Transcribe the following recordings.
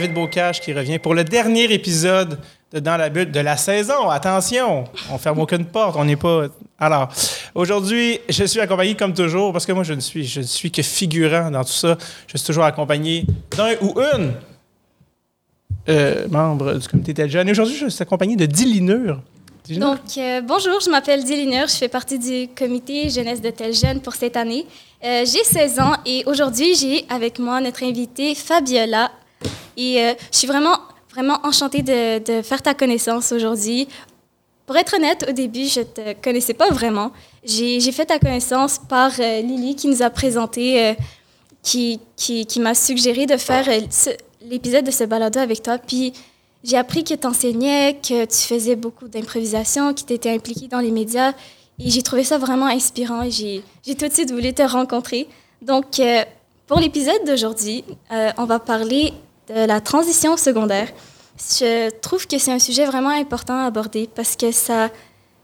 David Bocage qui revient pour le dernier épisode de Dans la butte de la saison. Attention, on ferme aucune porte, on n'est pas. Alors, aujourd'hui, je suis accompagné comme toujours, parce que moi, je ne suis, je suis que figurant dans tout ça. Je suis toujours accompagné d'un ou une euh, membre du comité Tel Jeune. Aujourd'hui, je suis accompagné de Dilinure. Donc, euh, bonjour, je m'appelle Dilinure, je fais partie du comité jeunesse de Tel Jeune pour cette année. Euh, j'ai 16 ans et aujourd'hui, j'ai avec moi notre invitée Fabiola. Et euh, je suis vraiment, vraiment enchantée de, faire ta connaissance aujourd'hui. Pour être honnête, au début, je te connaissais pas vraiment. J'ai fait ta connaissance par euh, Lily qui nous a présenté, euh, qui, qui, m'a suggéré de faire l'épisode de ce balado avec toi. Puis j'ai appris que tu enseignais, que tu faisais beaucoup d'improvisation, que tu étais impliqué dans les médias. Et j'ai trouvé ça vraiment inspirant et j'ai tout de suite voulu te rencontrer. Donc, pour l'épisode d'aujourd'hui, on va parler de la transition secondaire. Je trouve que c'est un sujet vraiment important à aborder parce que ça,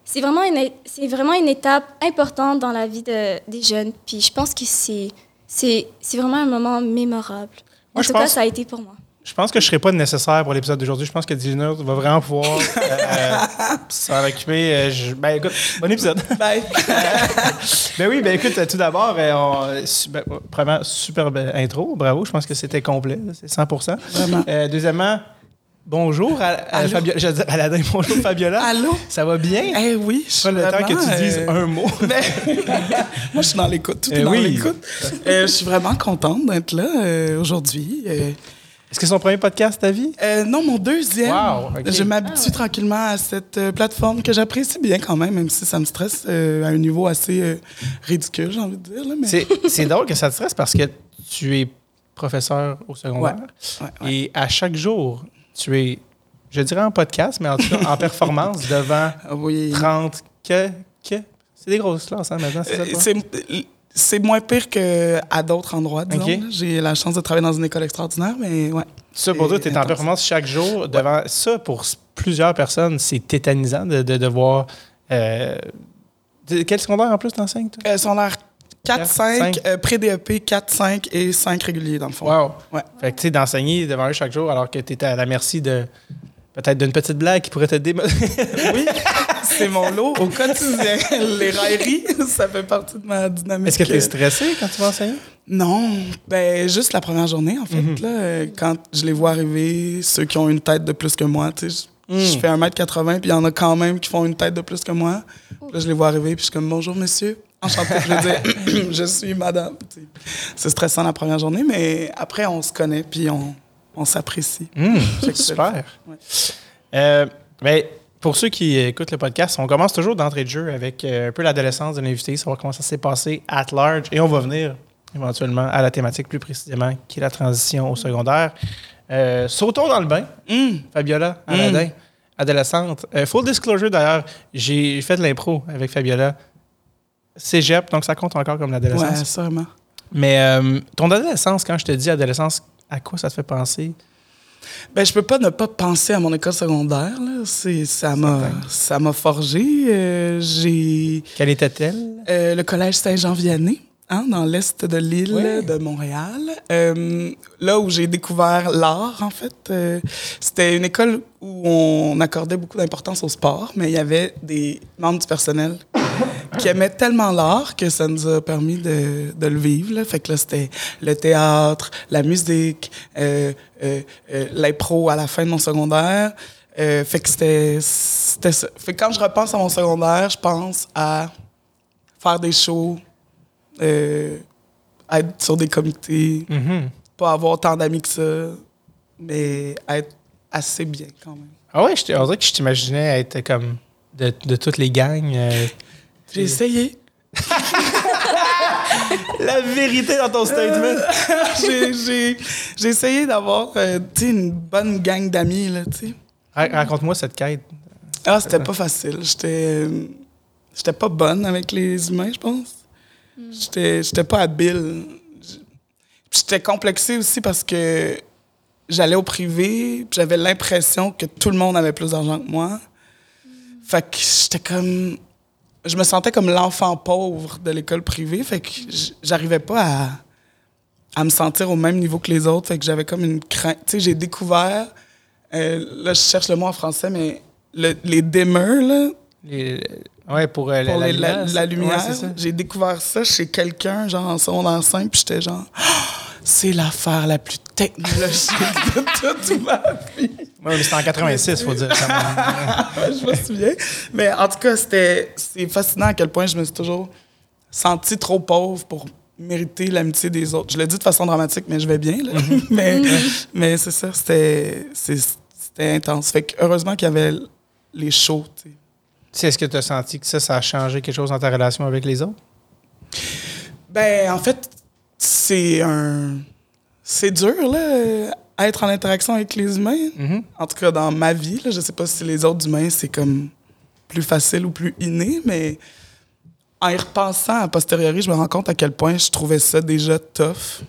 c'est vraiment une, c'est vraiment une étape importante dans la vie de- des jeunes. Puis je pense que c'est, c'est, c'est vraiment un moment mémorable. Moi, en tout cas, ça a été pour moi. Je pense que je ne serai pas nécessaire pour l'épisode d'aujourd'hui. Je pense que Dilinure va vraiment pouvoir euh, s'en occuper. Euh, je- Ben écoute, bon épisode. Bye. Ben oui, ben écoute, tout d'abord, euh, on- su- ben, premièrement, superbe intro, bravo, je pense que c'était complet, c'est 100 Vraiment. Euh, Deuxièmement, bonjour à, à? Fabiola. Aladin, bonjour Fabiola. Allô? Ça va bien? Eh oui, je Pas le temps que vraiment, tu dises euh, un mot. mais- Moi, je suis dans l'écoute. Tout Eh dans oui. l'écoute. Euh, je suis vraiment contente d'être là euh, aujourd'hui. Est-ce que c'est son premier podcast, ta vie? euh, non, mon deuxième. Wow. Je m'habitue tranquillement à cette euh, plateforme que j'apprécie bien quand même, même si ça me stresse euh, à un niveau assez euh, ridicule, j'ai envie de dire. Là, mais... C'est drôle que ça te stresse parce que tu es professeur au secondaire Ouais, ouais. et à chaque jour, tu es, je dirais en podcast, mais en tout cas en performance devant Ah oui. 30 que, que. C'est des grosses classes hein, maintenant, c'est ça? C'est moins pire qu'à d'autres endroits, disons. J'ai la chance de travailler dans une école extraordinaire, mais ouais. Ça, pour toi, tu es en performance chaque jour devant ça. Pour plusieurs personnes, c'est tétanisant de, de devoir. Euh, de- quel secondaire en plus t'enseignes, toi? Euh, secondaire 4, Cinq. 5, euh, pré-DEP 4, 5 et 5 réguliers, dans le fond. Wow! Ouais. Fait que, tu sais, d'enseigner devant eux chaque jour alors que tu es à la merci de. Peut-être d'une petite blague qui pourrait te démotiver. Oui, c'est mon lot au quotidien. Les railleries, ça fait partie de ma dynamique. Est-ce que tu es stressé quand tu vas enseigner? Non, ben juste la première journée, en fait. Mhm. là, euh, quand je les vois arriver, ceux qui ont une tête de plus que moi, tu sais, je- Mm. je fais 1m80, puis il y en a quand même qui font une tête de plus que moi. Là, je les vois arriver, puis je suis comme « Bonjour, monsieur. » Enchanté dire. « Je suis madame. » C'est stressant la première journée, mais après, on se connaît, puis on, on s'apprécie. C'est super. Ouais. Euh, ben, pour ceux qui écoutent le podcast, on commence toujours d'entrée de jeu avec euh, un peu l'adolescence de l'invité, savoir comment ça s'est passé at large. Et on va venir éventuellement à la thématique plus précisément, qui est la transition au secondaire. Euh, sautons dans le bain. Hum, Fabiola, Aladin, adolescente. Euh, full disclosure d'ailleurs, j'ai fait de l'impro avec Fabiola. Cégep, donc ça compte encore comme l'adolescence. Ouais, sûrement. Mais euh, ton adolescence, quand je te dis adolescence, à quoi ça te fait penser? Ben, je peux pas ne pas penser à mon école secondaire. Là. C'est, ça, m'a, ça m'a forgé. Euh, j'ai Quelle était-elle? euh, le collège Saint-Jean-Vianney, hein, dans l'est de l'île de Montréal. Euh, là où j'ai découvert l'art, en fait. Euh, c'était une école où on accordait beaucoup d'importance au sport, mais il y avait des membres du personnel qui aimaient tellement l'art que ça nous a permis de, de le vivre. Là. Fait que là, c'était le théâtre, la musique, euh, euh, euh, l'impro à la fin de mon secondaire. Euh, fait que c'était, ça. Fait que quand je repense à mon secondaire, je pense à faire des shows, euh, être sur des comités, Mhm. pas avoir tant d'amis que ça, mais être assez bien quand même. Ah ouais, je on dirait que je t'imaginais être comme de, de toutes les gangs. Euh, J'ai essayé. La vérité dans ton statement. j'ai, j'ai, j'ai essayé d'avoir euh, une bonne gang d'amis. Là, tu sais. Ra- Raconte-moi cette quête. ah, c'était pas facile. J'étais, euh, j'étais pas bonne avec les humains, je pense. J'étais, j'étais pas habile. J'étais complexée aussi parce que j'allais au privé, j'avais l'impression que tout le monde avait plus d'argent que moi. Fait que j'étais comme. Je me sentais comme l'enfant pauvre de l'école privée, fait que j'arrivais pas à, à me sentir au même niveau que les autres. Fait que j'avais comme une crainte. Tu sais, j'ai découvert, euh, là, je cherche le mot en français, mais le- les dimmers, là, Les- ouais, pour, euh, pour la, les- la, la Ouais, lumière. j'ai découvert ça chez quelqu'un, genre en secondaire 5, puis j'étais genre, c'est l'affaire la plus technologique de toute ma vie. Ouais, mais c'était en 86, faut dire. je me souviens. Mais en tout cas, c'était, c'est fascinant à quel point je me suis toujours senti trop pauvre pour mériter l'amitié des autres. Je le dis de façon dramatique, mais je vais bien. là. mais, mais c'est ça, c'était, c'était intense. Fait que heureusement qu'il y avait les shows. Est-ce que tu as senti que ça, ça a changé quelque chose dans ta relation avec les autres? Ben, en fait, c'est un. C'est dur, là, être en interaction avec les humains. Mhm. En tout cas, dans ma vie, là, je sais pas si les autres humains, c'est comme plus facile ou plus inné, mais en y repensant a posteriori, je me rends compte à quel point je trouvais ça déjà tough.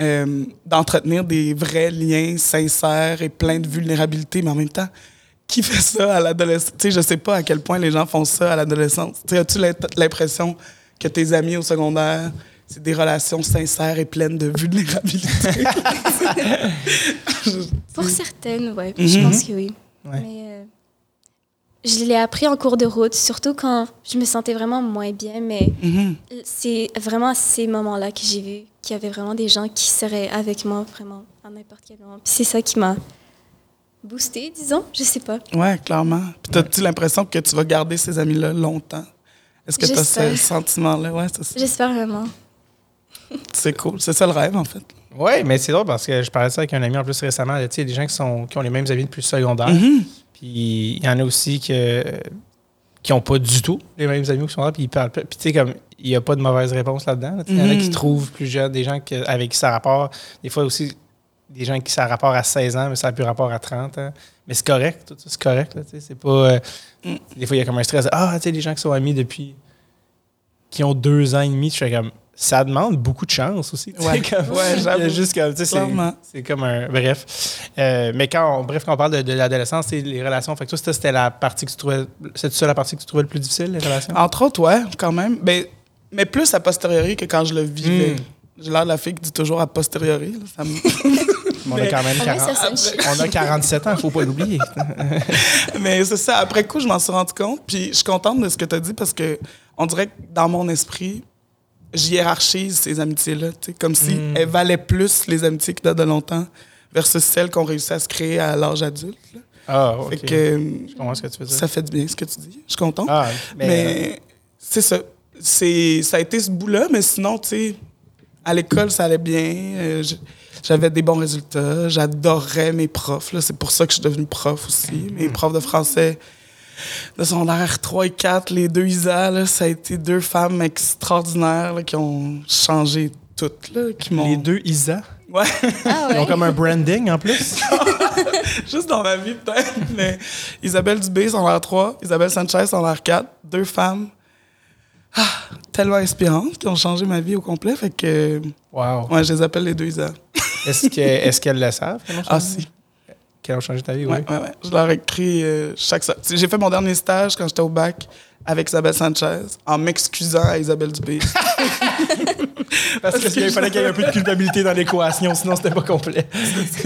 euh, d'entretenir des vrais liens sincères et pleins de vulnérabilité, mais en même temps, qui fait ça à l'adolescence? Tu sais, je sais pas à quel point les gens font ça à l'adolescence. Tu as-tu l'impression que tes amis au secondaire, c'est des relations sincères et pleines de vulnérabilité? Pour certaines, oui. Mhm. Je pense que oui. Ouais. Mais euh, je l'ai appris en cours de route, surtout quand je me sentais vraiment moins bien. Mais Mhm. c'est vraiment à ces moments-là que j'ai vu qu'il y avait vraiment des gens qui seraient avec moi vraiment à n'importe quel moment. Puis c'est ça qui m'a boosté, disons. Je sais pas. Ouais, clairement. Puis t'as-tu l'impression que tu vas garder ces amis-là longtemps? Est-ce que tu as ce sentiment-là? Ouais. J'espère vraiment. C'est cool. C'est ça le rêve, en fait. Oui, mais c'est drôle parce que je parlais de ça avec un ami en plus récemment. Tu sais, des gens qui, sont, qui ont les mêmes amis depuis le secondaire. Mhm. Puis il y en a aussi que, qui n'ont pas du tout les mêmes amis qui sont là. Puis ils parlent. Puis tu sais, comme il n'y a pas de mauvaise réponse là-dedans. là. Il y en a qui Mhm. trouvent plus jeunes, des gens qui- avec qui ça rapporte. Des fois aussi, des gens qui ça rapport à 16 ans, mais ça n'a plus rapport à 30 ans. Mais c'est correct, tout ça, c'est correct. c'est pas. euh, Mm. Des fois, il y a comme un stress. Ah, tu sais, les gens qui sont amis depuis. qui ont deux ans et demi, je fais comme. Ça demande beaucoup de chance aussi. Ouais. comme- Ouais, il y a j'avoue. juste comme, tu sais, c'est- comme un. Bref. Euh, mais quand on, bref, quand on parle de, de l'adolescence, c'est les relations. Fait que toi, c'était- c'était la partie que tu trouvais. C'est ça la partie que tu trouvais le plus difficile, les relations? Entre autres, ouais, quand même. Mais, mais plus a posteriori que quand je le vivais. Mm. J'ai l'air de la fille qui dit toujours a posteriori. là. Ça me- on a quand même Ah oui, 40 ça sonne chic. on a 47 ans, faut pas l'oublier. Mais c'est ça. Après coup, je m'en suis rendu compte. Puis je suis contente de ce que tu as dit parce que on dirait que dans mon esprit, j'hiérarchise ces amitiés-là. Comme si Mm. elles valaient plus les amitiés qui datent de longtemps versus celles qu'on réussit à se créer à l'âge adulte. là. Ah, ok. Fait que Je comprends ce que tu veux dire. ça fait du bien ce que tu dis. Je suis contente. Ah, mais, mais c'est ça. C'est, ça a été ce bout-là, mais sinon, tu sais, à l'école, ça allait bien. Euh, j'avais des bons résultats. J'adorais mes profs. là. C'est pour ça que je suis devenue prof aussi. Mes Hmm. profs de français de secondaire 3 et 4, les deux Isa, là, ça a été deux femmes extraordinaires là, qui ont changé toutes. Là, qui les deux Isa, Ouais, Ah ils ont comme un branding en plus? juste dans ma vie peut-être. Mais Isabelle Dubé, secondaire 3, Isabelle Sanchez, secondaire 4, deux femmes ah, tellement inspirantes qui ont changé ma vie au complet. Fait que, Wow. ouais, je les appelle les deux Isa. Est-ce que- est-ce qu'elles le savent? qu'elles Ah, si. Qu'elles ont changé ta vie, oui. Ouais, ouais, ouais. Je leur écris euh, chaque so- Tu sais, J'ai fait mon dernier stage quand j'étais au bac avec Isabelle Sanchez en m'excusant à Isabelle Dubé. Parce qu'il fallait qu'il y ait un peu de culpabilité dans l'équation, sinon c'était pas complet.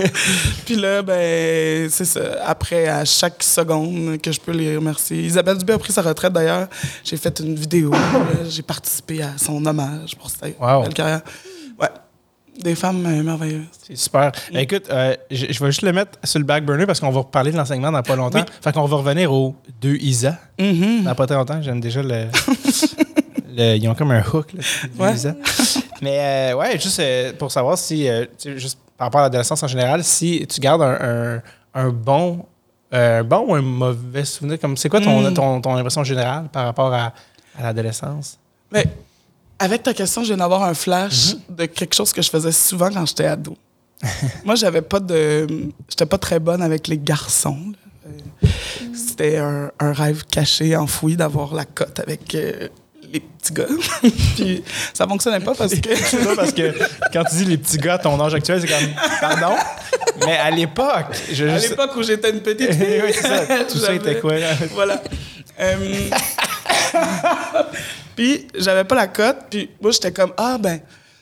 Puis là, ben, c'est ça. Après, à chaque seconde que je peux les remercier. Isabelle Dubé a pris sa retraite d'ailleurs. J'ai fait une vidéo. J'ai participé à son hommage pour sa Wow. belle carrière. Des femmes euh, merveilleuses. C'est super. Ben, écoute, euh, je, je vais juste le mettre sur le back burner parce qu'on va reparler de l'enseignement dans pas longtemps. Oui. Fait qu'on va revenir aux deux Isa. Mhm. Dans pas très longtemps, j'aime déjà le, le- Ils ont comme un hook, là, les Ouais. Isa. Mais euh, ouais, juste pour savoir si, juste par rapport à l'adolescence en général, si tu gardes un, un- un bon, un bon ou un mauvais souvenir, comme c'est quoi ton, Mm. ton, ton impression générale par rapport à, à l'adolescence? Mais avec ta question, je viens d'avoir un flash Mhm. de quelque chose que je faisais souvent quand j'étais ado. Moi, j'avais pas de. J'étais pas très bonne avec les garçons. Euh, C'était un, un rêve caché, enfoui, d'avoir la cote avec euh, les petits gars. Puis ça fonctionnait pas parce que. C'est ça parce que quand tu dis les petits gars à ton âge actuel, c'est comme pardon? Mais à l'époque, je À l'époque où j'étais une petite fille. oui, c'est ça. Tout ça était quoi? là? Voilà. Euh, puis j'avais pas la cote, puis moi j'étais comme ah ben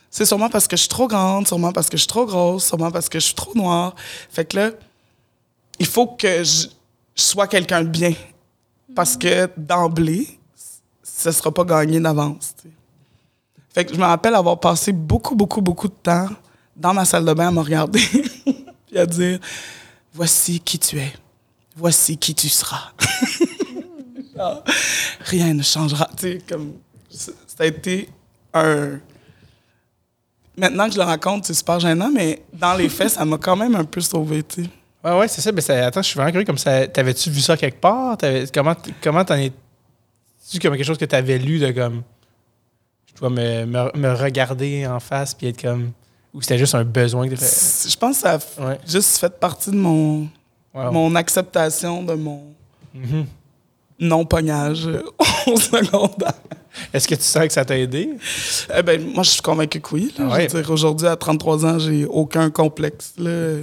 C'est sûrement parce que je suis trop grande, sûrement parce que je suis trop grosse, sûrement parce que je suis trop noire. Fait que là, il faut que je, sois quelqu'un de bien. Parce que d'emblée, ce sera pas gagné d'avance. Fait que je me rappelle avoir passé beaucoup, beaucoup, beaucoup de temps dans ma salle de bain à me regarder puis à dire Voici qui tu es. Voici qui tu seras. Rien ne changera. Tu sais, comme, ça a été un. Maintenant que je le raconte, c'est super gênant, mais dans les faits, ça m'a quand même un peu sauvé, tu sais. Ouais, ouais, c'est ça. Mais ça- attends, je suis vraiment curieux. Comme ça, t'avais-tu vu ça quelque part? T'avais- comment comment t'en es. tu comme quelque chose que t'avais lu de comme. Je dois me, me, me regarder en face puis être comme. Ou c'était juste un besoin que fait? Je pense que ça a Ouais. juste fait partie de mon, Wow. mon acceptation de mon Mhm. Non-pognage au secondaire. Est-ce que tu sens que ça t'a aidé? Eh ben, moi, je suis convaincu que oui. Ah ouais. Aujourd'hui, à 33 ans, j'ai aucun complexe. Là.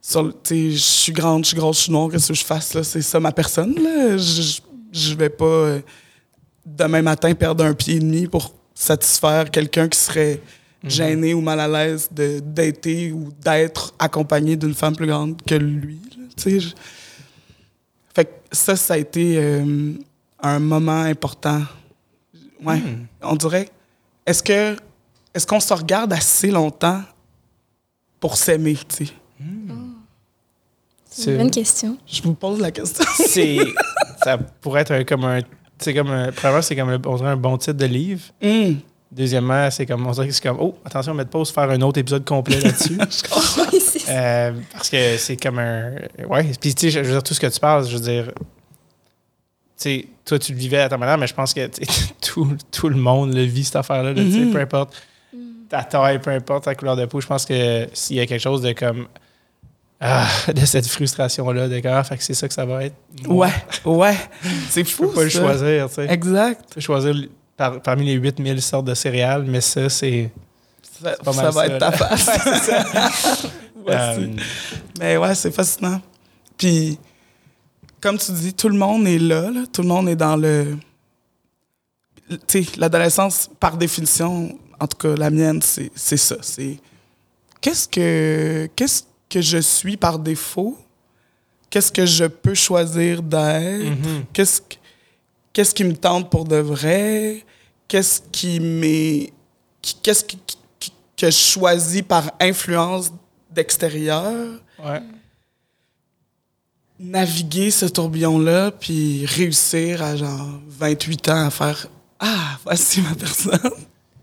Sur je suis grande, je suis grosse, je suis noire, qu'est-ce que je fasse? C'est ça ma personne. Je, vais pas euh, demain matin perdre un pied et demi pour satisfaire quelqu'un qui serait Mhm. gêné ou mal à l'aise de d'être ou d'être accompagné d'une femme plus grande que lui. Tu sais, ça, ça a été euh, un moment important. Ouais, Hmm. on dirait. Est-ce que est-ce qu'on se regarde assez longtemps pour s'aimer, tu sais? C'est une bonne question. Je vous pose la question. C'est. ça pourrait être un- comme un. C'est comme un. Premièrement, c'est comme un, on dirait un bon titre de livre. Hum. Deuxièmement, c'est comme. On dirait que c'est comme. Oh, attention, mettre pause, faire un autre épisode complet là-dessus. Euh, parce que c'est comme un. Ouais. Puis, tu sais, je veux dire, tout ce que tu parles, je veux dire. Tu sais, toi, tu le vivais à ta manière, mais je pense que tout, tout le monde le vit, cette affaire-là. là, tu sais, Mhm. Peu importe ta taille, peu importe ta couleur de peau. Je pense que s'il y a quelque chose de comme. Ah, de cette frustration-là, de ah, fait que c'est ça que ça va être. Ouais, ouais. C'est Tu fou. peux pas le choisir, tu sais. Exact. Tu peux choisir par- parmi les 8000 sortes de céréales, mais ça, c'est. Ça, pas ça mal va ça, être là. ta face. Euh, Mais ouais, c'est fascinant. Puis, comme tu dis, tout le monde est là, là. tout le monde est dans le. Tu sais, l'adolescence, par définition, en tout cas la mienne, c'est ça. C'est qu'est-ce que qu'est-ce que je suis par défaut? Qu'est-ce que je peux choisir d'être? mhm. Qu'est-ce que- qu'est-ce qui me tente pour de vrai? Qu'est-ce qui m'est. Qu'est-ce que je choisis par influence d'extérieur? Ouais. naviguer ce tourbillon-là, puis réussir à genre 28 ans à faire Ah, voici ma personne.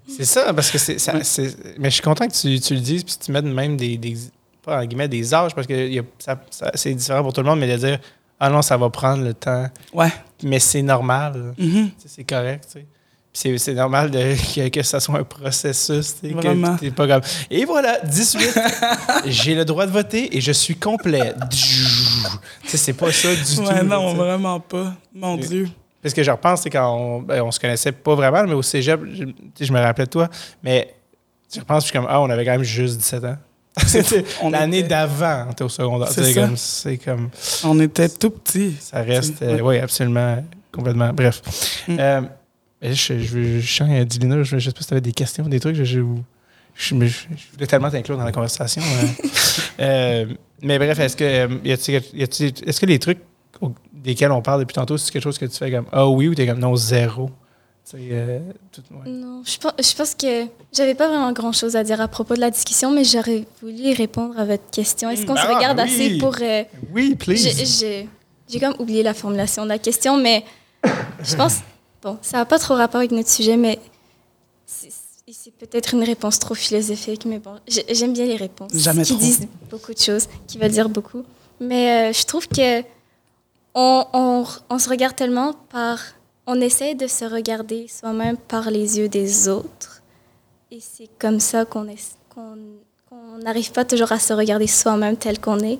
C'est ça, parce que c'est. ça- c'est- Mais je suis content que tu, tu le dises, puis tu mettes même des. des pas en guillemets des âges, parce que il y a- ça- ça- c'est différent pour tout le monde, mais de dire Ah non, ça va prendre le temps. Ouais. Mais c'est normal. Mhm. Sais, C'est correct, tu sais. C'est- c'est normal de, que, que ça soit un processus. que Vraiment. pas comme. Et voilà, 18. J'ai le droit de voter et je suis complet. Tu sais, c'est pas ça du tout. Ouais, non, vraiment pas. Mon Et- Dieu. Parce que je repense, c'est quand on, ben, on se connaissait pas vraiment, mais au cégep, je, me rappelais de toi. Mais je repense, je suis comme, ah, on avait quand même juste 17 ans. L'année était- d'avant, on était au secondaire. C'est comme, On était tout petits. ça reste, Ouais. oui, absolument, complètement. Bref. Mm. Euh, mais je, je, je, Dilina, je, je sais pas si tu avais des questions, des trucs. Je, je, voulais tellement t'inclure dans la conversation. euh. Euh, mais bref, est-ce que, euh, y est-ce que les trucs au- desquels on parle depuis tantôt, c'est quelque chose que tu fais comme ah oui ou t'es comme non, zéro? Tu sais, euh, tout- ouais. Non, je pense, je pense que j'avais pas vraiment grand chose à dire à propos de la discussion, mais j'aurais voulu répondre à votre question. Est-ce qu'on se Ah, regarde oui. assez pour. euh, Oui, please. j'ai comme oublié la formulation de la question, mais je pense. Bon, ça n'a pas trop rapport avec notre sujet, mais c'est peut-être une réponse trop philosophique, mais bon, j'ai- j'aime bien les réponses Jamais qui trop. disent beaucoup de choses, qui veulent dire beaucoup. Mais euh, je trouve que on, on, on se regarde tellement par. On essaie de se regarder soi-même par les yeux des autres. Et c'est comme ça qu'on qu'on qu'on n'arrive pas toujours à se regarder soi-même tel qu'on est.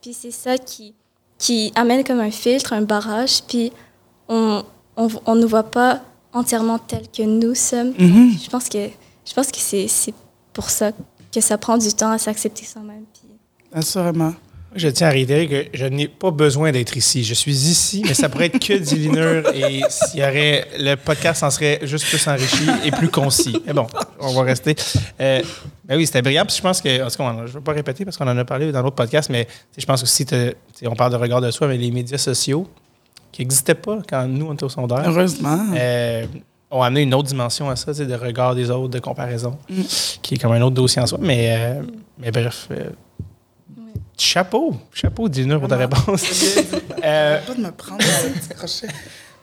Puis c'est ça qui, qui amène comme un filtre, un barrage. Puis on on, ne voit pas entièrement tel que nous sommes. Mhm. Je pense que, je pense que c'est c'est pour ça que ça prend du temps à s'accepter soi-même. Puis Assurément. Je tiens à réitérer que je n'ai pas besoin d'être ici. Je suis ici, mais ça pourrait être que d'illinure et s'il y aurait. Le podcast en serait juste plus enrichi et plus concis. Mais bon, on va rester. Euh, ben oui, c'était brillant. Puis je pense que. En tout cas, je ne veux pas répéter parce qu'on en a parlé dans l'autre podcast, mais je pense aussi, on parle de regard de soi, mais les médias sociaux qui n'existaient pas quand nous, on était au sondage. Heureusement. Euh, ont amené une autre dimension à ça, de regard des autres, de comparaison, mm. qui est comme un autre dossier en soi. Mais, euh, mais bref. Euh, chapeau, chapeau, Dina, pour ta réponse. euh, pas de me prendre un crochet.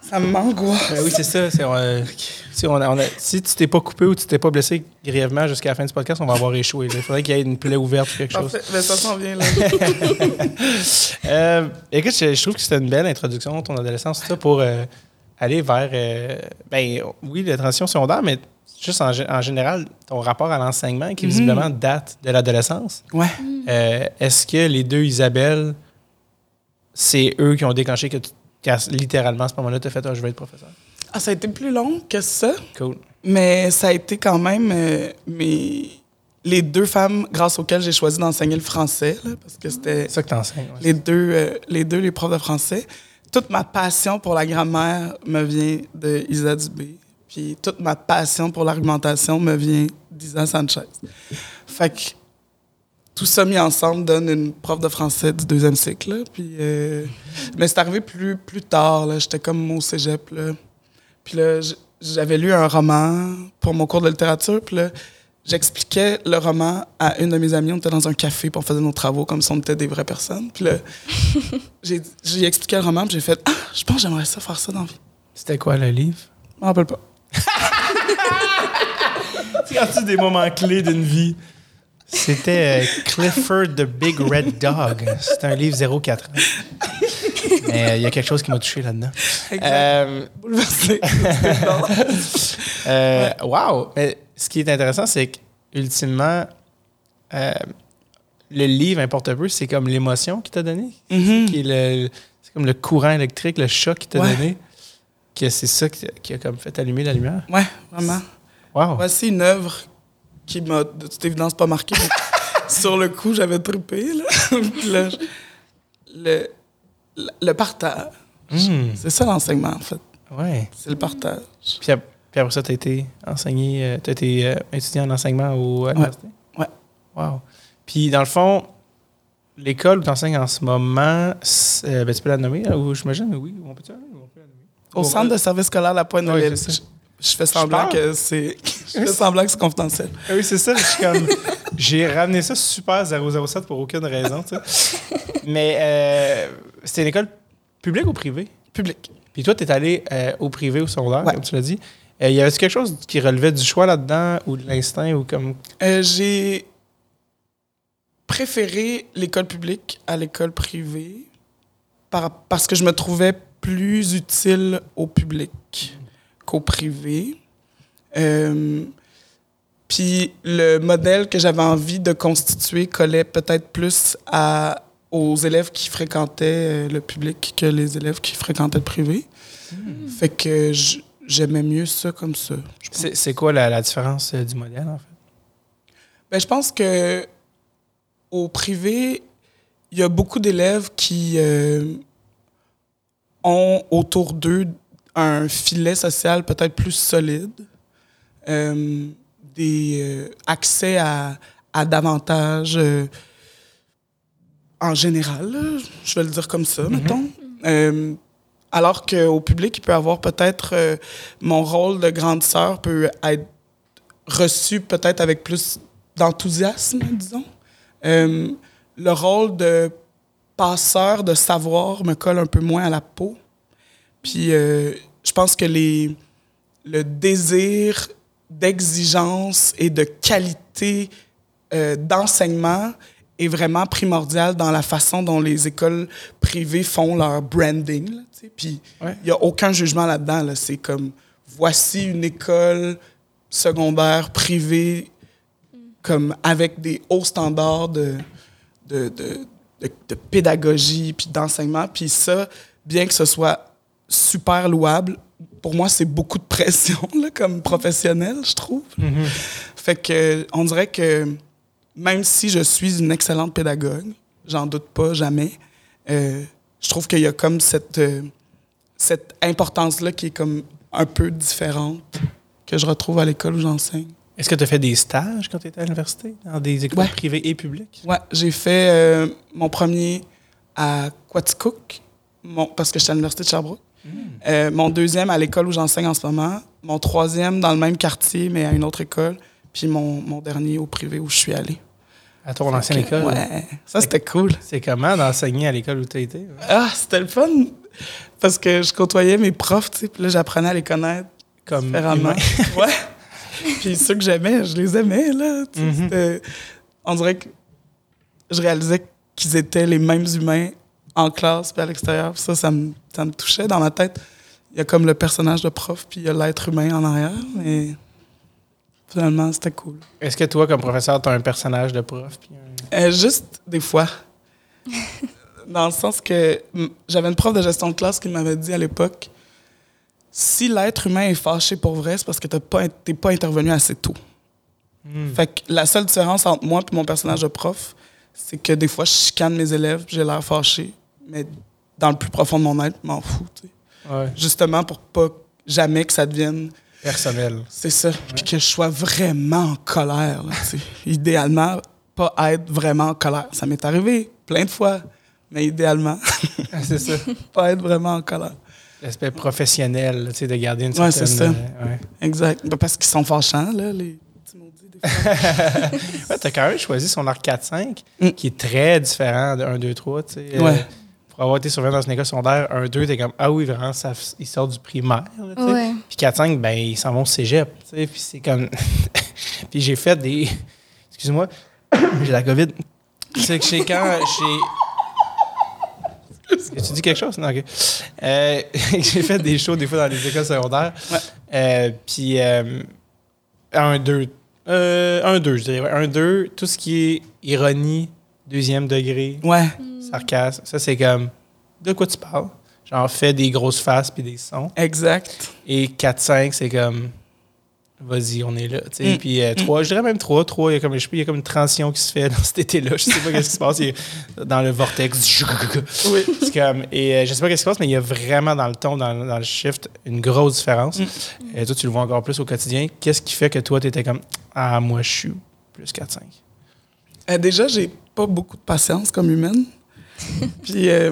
Ça m'angoisse. Ben oui, c'est ça. Euh, si, on a, si tu t'es pas coupé ou tu t'es pas blessé grièvement jusqu'à la fin du podcast, on va avoir échoué. Il faudrait qu'il y ait une plaie ouverte ou quelque chose. Parfait. Ben, ça s'en vient là. euh, écoute, je, trouve que c'était une belle introduction ton adolescence, ça, pour aller vers, euh, ben oui, la transition secondaire, mais juste en, général, ton rapport à l'enseignement qui visiblement mm. date de l'adolescence. Ouais. Euh, est-ce que les deux Isabelle, c'est eux qui ont déclenché que tu, littéralement, à ce moment-là, tu as fait oh, je vais être professeur? Ah, ça a été plus long que ça. Cool. Mais ça a été quand même euh, les deux femmes grâce auxquelles j'ai choisi d'enseigner le français, parce que c'était. ça que tu enseignes. les, deux, les deux, les profs de français toute ma passion pour la grammaire me vient de Isa Dubé. Puis toute ma passion pour l'argumentation me vient d'Isa Sanchez. Fait que tout ça mis ensemble donne une prof de français du deuxième cycle. Puis, euh, mais c'est arrivé plus, plus tard. J'étais comme au cégep. Là. Puis là, j'avais lu un roman pour mon cours de littérature. Puis là, j'expliquais le roman à une de mes amies. On était dans un café, pour faisait nos travaux comme si on était des vraies personnes. Puis là, j'ai expliqué le roman, puis j'ai fait Ah, je pense que j'aimerais ça faire ça dans la vie. C'était quoi le livre? Je m'en rappelle pas. tu as des moments clés d'une vie? C'était euh, Clifford the Big Red Dog. C'est un livre 0-4 Mais euh, il y a quelque chose qui m'a touché là-dedans. Euh, Bouleversé. euh, wow! Mais ce qui est intéressant, c'est que ultimement, euh, le livre importe peu, c'est comme l'émotion qu'il t'a donné. Mm-hmm. C'est comme le courant électrique, le choc qu'il t'a donné. Que c'est ça qui, a comme fait allumer la lumière. Ouais, vraiment. Wow. Voici une œuvre qui m'a de toute évidence pas marqué. sur le coup, j'avais trippé. Là. le, le, partage. Hmm. C'est ça l'enseignement, en fait. Ouais. C'est le partage. Puis puis après ça, tu as été enseigné, euh, tu as été euh, étudiant en enseignement au, à l'université? Ouais. Wow. Puis dans le fond, l'école où tu enseignes en ce moment, euh, ben, tu peux la nommer, ou j'imagine, oui, on peut, la nommer? Au centre de service scolaire La Pointe de l'Île. Je, fais semblant que c'est je fais semblant que c'est confidentiel. Ah oui, c'est ça. j'ai ramené ça super 007 pour aucune raison, tu sais. Mais euh, c'était une école publique ou privée? Publique. Puis toi, tu es allé au privé, au secondaire, comme tu l'as dit. Euh, y avait quelque chose qui relevait du choix là-dedans ou de l'instinct ou comme. Euh, j'ai préféré l'école publique à l'école privée parce que je me trouvais plus utile au public privé. Euh, puis le modèle que j'avais envie de constituer collait peut-être plus à, aux élèves qui fréquentaient le public que les élèves qui fréquentaient le privé. Hmm. Fait que j'aimais mieux ça comme ça. C'est quoi la, différence euh, du modèle, en fait? Ben, je pense que au privé, il y a beaucoup d'élèves qui euh, ont autour d'eux un filet social peut-être plus solide, euh, des accès à, à davantage en général, je vais le dire comme ça, mm-hmm. mettons. Alors qu'au public, il peut avoir peut-être euh, mon rôle de grande sœur peut être reçu peut-être avec plus d'enthousiasme, disons. Euh, le rôle de passeur de savoir me colle un peu moins à la peau. Puis euh, je pense que les, le désir d'exigence et de qualité d'enseignement est vraiment primordial dans la façon dont les écoles privées font leur branding. Là, Puis il n'y a aucun jugement là-dedans. Là. C'est comme voici une école secondaire privée comme avec des hauts standards de, de, de, de, pédagogie puis d'enseignement. Puis ça, bien que ce soit super louable, pour moi, c'est beaucoup de pression là, comme professionnel, je trouve. Mm-hmm. Fait que on dirait que même si je suis une excellente pédagogue, j'en doute pas jamais. Euh, je trouve qu'il y a comme cette, euh, cette importance-là qui est comme un peu différente que je retrouve à l'école où j'enseigne. Est-ce que tu as fait des stages quand tu étais à l'université, dans des écoles Ouais. privées et publiques? Ouais, j'ai fait euh, mon premier à Quaticook, mon, parce que j'étais à l'université de Sherbrooke. Euh, mon deuxième à l'école où j'enseigne en ce moment. Mon troisième dans le même quartier, mais à une autre école. Puis mon, mon dernier au privé où je suis allé. À ton ancienne école? Ouais, ça c'était cool. C'est comment d'enseigner à l'école où tu été? Ah, c'était le fun parce que je côtoyais mes profs, tu sais, puis là j'apprenais à les connaître Comme différemment. ouais. Puis ceux que j'aimais, je les aimais là. Mhm. On dirait que je réalisais qu'ils étaient les mêmes humains en classe puis à l'extérieur. Ça, ça me, ça me touchait dans ma tête. Il y a comme le personnage de prof puis il y a l'être humain en arrière, mais finalement c'était cool. Est-ce que toi, comme professeur, tu as un personnage de prof? puis un- Euh, juste des fois. Dans le sens que j'avais une prof de gestion de classe qui m'avait dit à l'époque si l'être humain est fâché pour vrai, c'est parce que t'as pas, t'es pas intervenu assez tôt. Hmm. Fait que la seule différence entre moi et mon personnage de prof, c'est que des fois, je chicane mes élèves, j'ai l'air fâché, mais dans le plus profond de mon être, je m'en fous. Ouais. Justement pour pas jamais que ça devienne Personnel. c'est ça. Puis que je sois vraiment en colère. là. Idéalement, pas être vraiment en colère. Ça m'est arrivé plein de fois. Mais idéalement, Ah, c'est ça. pas être vraiment en colère. L'aspect professionnel, tu sais, de garder une certaine... c'est ça. euh, ouais. Exact. Ben, Parce qu'ils sont fâchants, là, les petits maudits. Des fois. Ouais, t'as quand même choisi son arc 4-5, Mm. qui est très différent de 1, 2, 3. Tu sais, Euh. Pour avoir été surveillant dans une école secondaire, 1, 2, t'es comme, ah oui, vraiment, ça, il sort du primaire. là. Ouais. Puis 4-5, ben, ils s'en vont au cégep. Puis c'est comme. puis j'ai fait des. Excuse-moi, j'ai la COVID. C'est que j'ai quand. J'ai. Tu dis quelque chose? Non, ok. Euh, j'ai fait des shows des fois dans les écoles secondaires. Ouais. Euh, puis, euh, un, deux. Euh, un, deux, je dirais. Un, deux, tout ce qui est ironie, deuxième degré, Ouais. sarcasme, ça, c'est comme. De quoi tu parles? Genre, fais des grosses faces puis des sons. Exact. Et 4-5, c'est comme. Vas-y, on est là. Mm. Puis 3, je dirais même 3. 3, il y, a comme, je sais pas, il y a comme une transition qui se fait dans cet été-là. Je sais pas qu'est-ce qui se passe. Il est dans le vortex. Oui. C'est comme, et euh, je sais pas qu'est-ce qui se passe, mais il y a vraiment dans le ton, dans, dans le shift, une grosse différence. Mm. Et toi, tu le vois encore plus au quotidien. Qu'est-ce qui fait que toi, tu étais comme Ah, moi, je suis plus 4-5 Euh, déjà, j'ai pas beaucoup de patience comme humaine. Puis euh,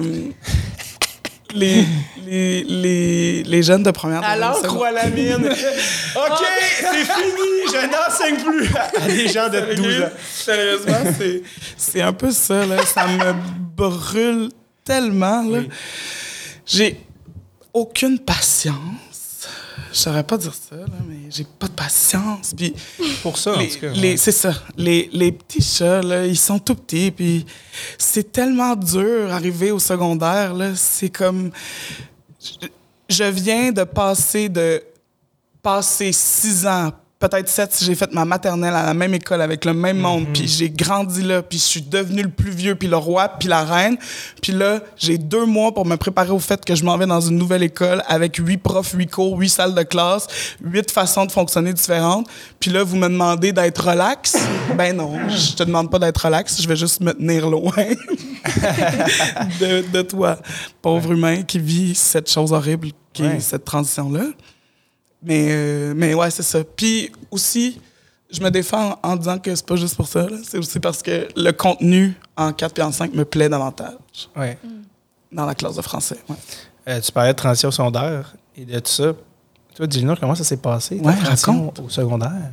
les, les, les, les jeunes de première Alors, crois la mine. OK, c'est fini. Je n'enseigne plus à des gens de 12 ans. Sérieusement, c'est, c'est un peu ça. Là. Ça me brûle tellement. Là. Oui. J'ai aucune patience. Je saurais pas dire ça, là, mais j'ai pas de patience. Puis Pour ça, en tout cas. c'est ça. Les, les petits chats, là, ils sont tout petits. Puis c'est tellement dur arriver au secondaire. Là, c'est comme. Je, je viens de passer de passer six ans, peut-être sept si j'ai fait ma maternelle à la même école avec le même monde, puis j'ai grandi là, puis je suis devenu le plus vieux, puis le roi, puis la reine. Puis là, j'ai deux mois pour me préparer au fait que je m'en vais dans une nouvelle école avec huit profs, huit cours, huit salles de classe, huit façons de fonctionner différentes. Puis là, vous me demandez d'être relax? Ben non, je te demande pas d'être relax, je vais juste me tenir loin de, de toi, pauvre humain qui vit cette chose horrible qui Ouais. est cette transition-là. Mais, euh, mais ouais, c'est ça. Puis aussi, je me défends en disant que c'est pas juste pour ça. C'est aussi parce que le contenu en 4 et en 5 me plaît davantage Ouais. dans la classe de français. Ouais. Euh, tu parlais de transition secondaire et de tout ça. Toi, dis-nous comment ça s'est passé, ta Ouais, transition au secondaire?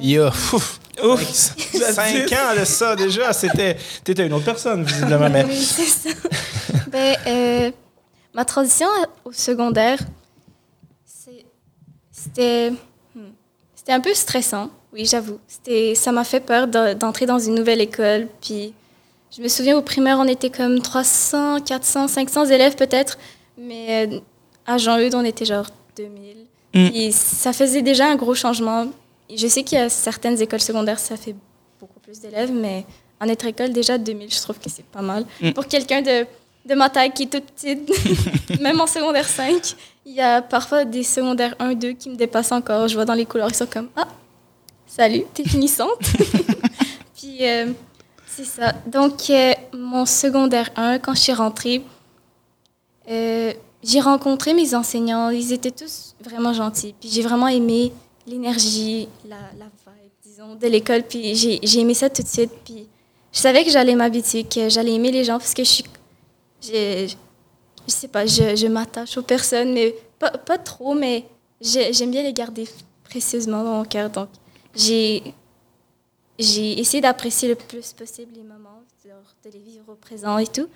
Il y a ouf, Ouf! cinq ans de ça déjà. C'était, t'étais une autre personne, visiblement. Mais Oui, c'est ça. ben, euh, ma transition au secondaire, c'était hmm, c'était un peu stressant, oui, j'avoue. C'était Ça m'a fait peur de- d'entrer dans une nouvelle école. Puis, je me souviens, au primaire, on était comme 300, 400, 500 élèves peut-être. Mais euh, à Jean-Eudes, on était genre 2000. Mm. Puis, ça faisait déjà un gros changement. Je sais qu'il y a certaines écoles secondaires, ça fait beaucoup plus d'élèves, mais en notre école, déjà 2000, je trouve que c'est pas mal. Mm. Pour quelqu'un de, de ma taille qui est toute petite, même en secondaire 5, il y a parfois des secondaires 1, 2 qui me dépassent encore. Je vois dans les couleurs, ils sont comme Ah, salut, t'es finissante. Puis, euh, C'est ça. Donc, euh, mon secondaire 1, quand je suis rentrée, euh, j'ai rencontré mes enseignants. Ils étaient tous vraiment gentils. Puis j'ai vraiment aimé l'énergie, la, la vibe, disons, de l'école. Puis j'ai j'ai aimé ça tout de suite. Puis je savais que j'allais m'habituer, que j'allais aimer les gens parce que je suis. Je sais pas, je, je m'attache aux personnes, mais pas, pas trop, mais j'ai- j'aime bien les garder précieusement dans mon cœur. Donc, j'ai j'ai essayé d'apprécier le plus possible les moments, de les vivre au présent et tout.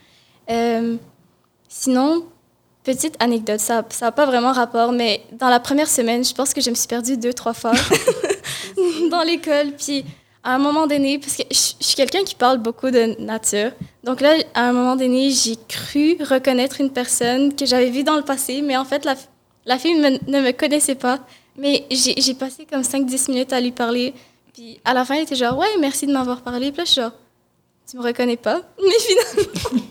Euh, sinon, petite anecdote, ça n'a pas vraiment rapport, mais dans la première semaine, je pense que je me suis perdue deux, trois fois dans l'école. Puis à un moment donné, parce que je, suis quelqu'un qui parle beaucoup de nature, donc là, à un moment donné, j'ai cru reconnaître une personne que j'avais vue dans le passé, mais en fait, la, la fille me- ne me connaissait pas. Mais j'ai passé comme 5-10 minutes à lui parler. Puis à la fin, elle était genre, ouais, merci de m'avoir parlé. Puis là, je suis genre, tu me reconnais pas? Mais finalement,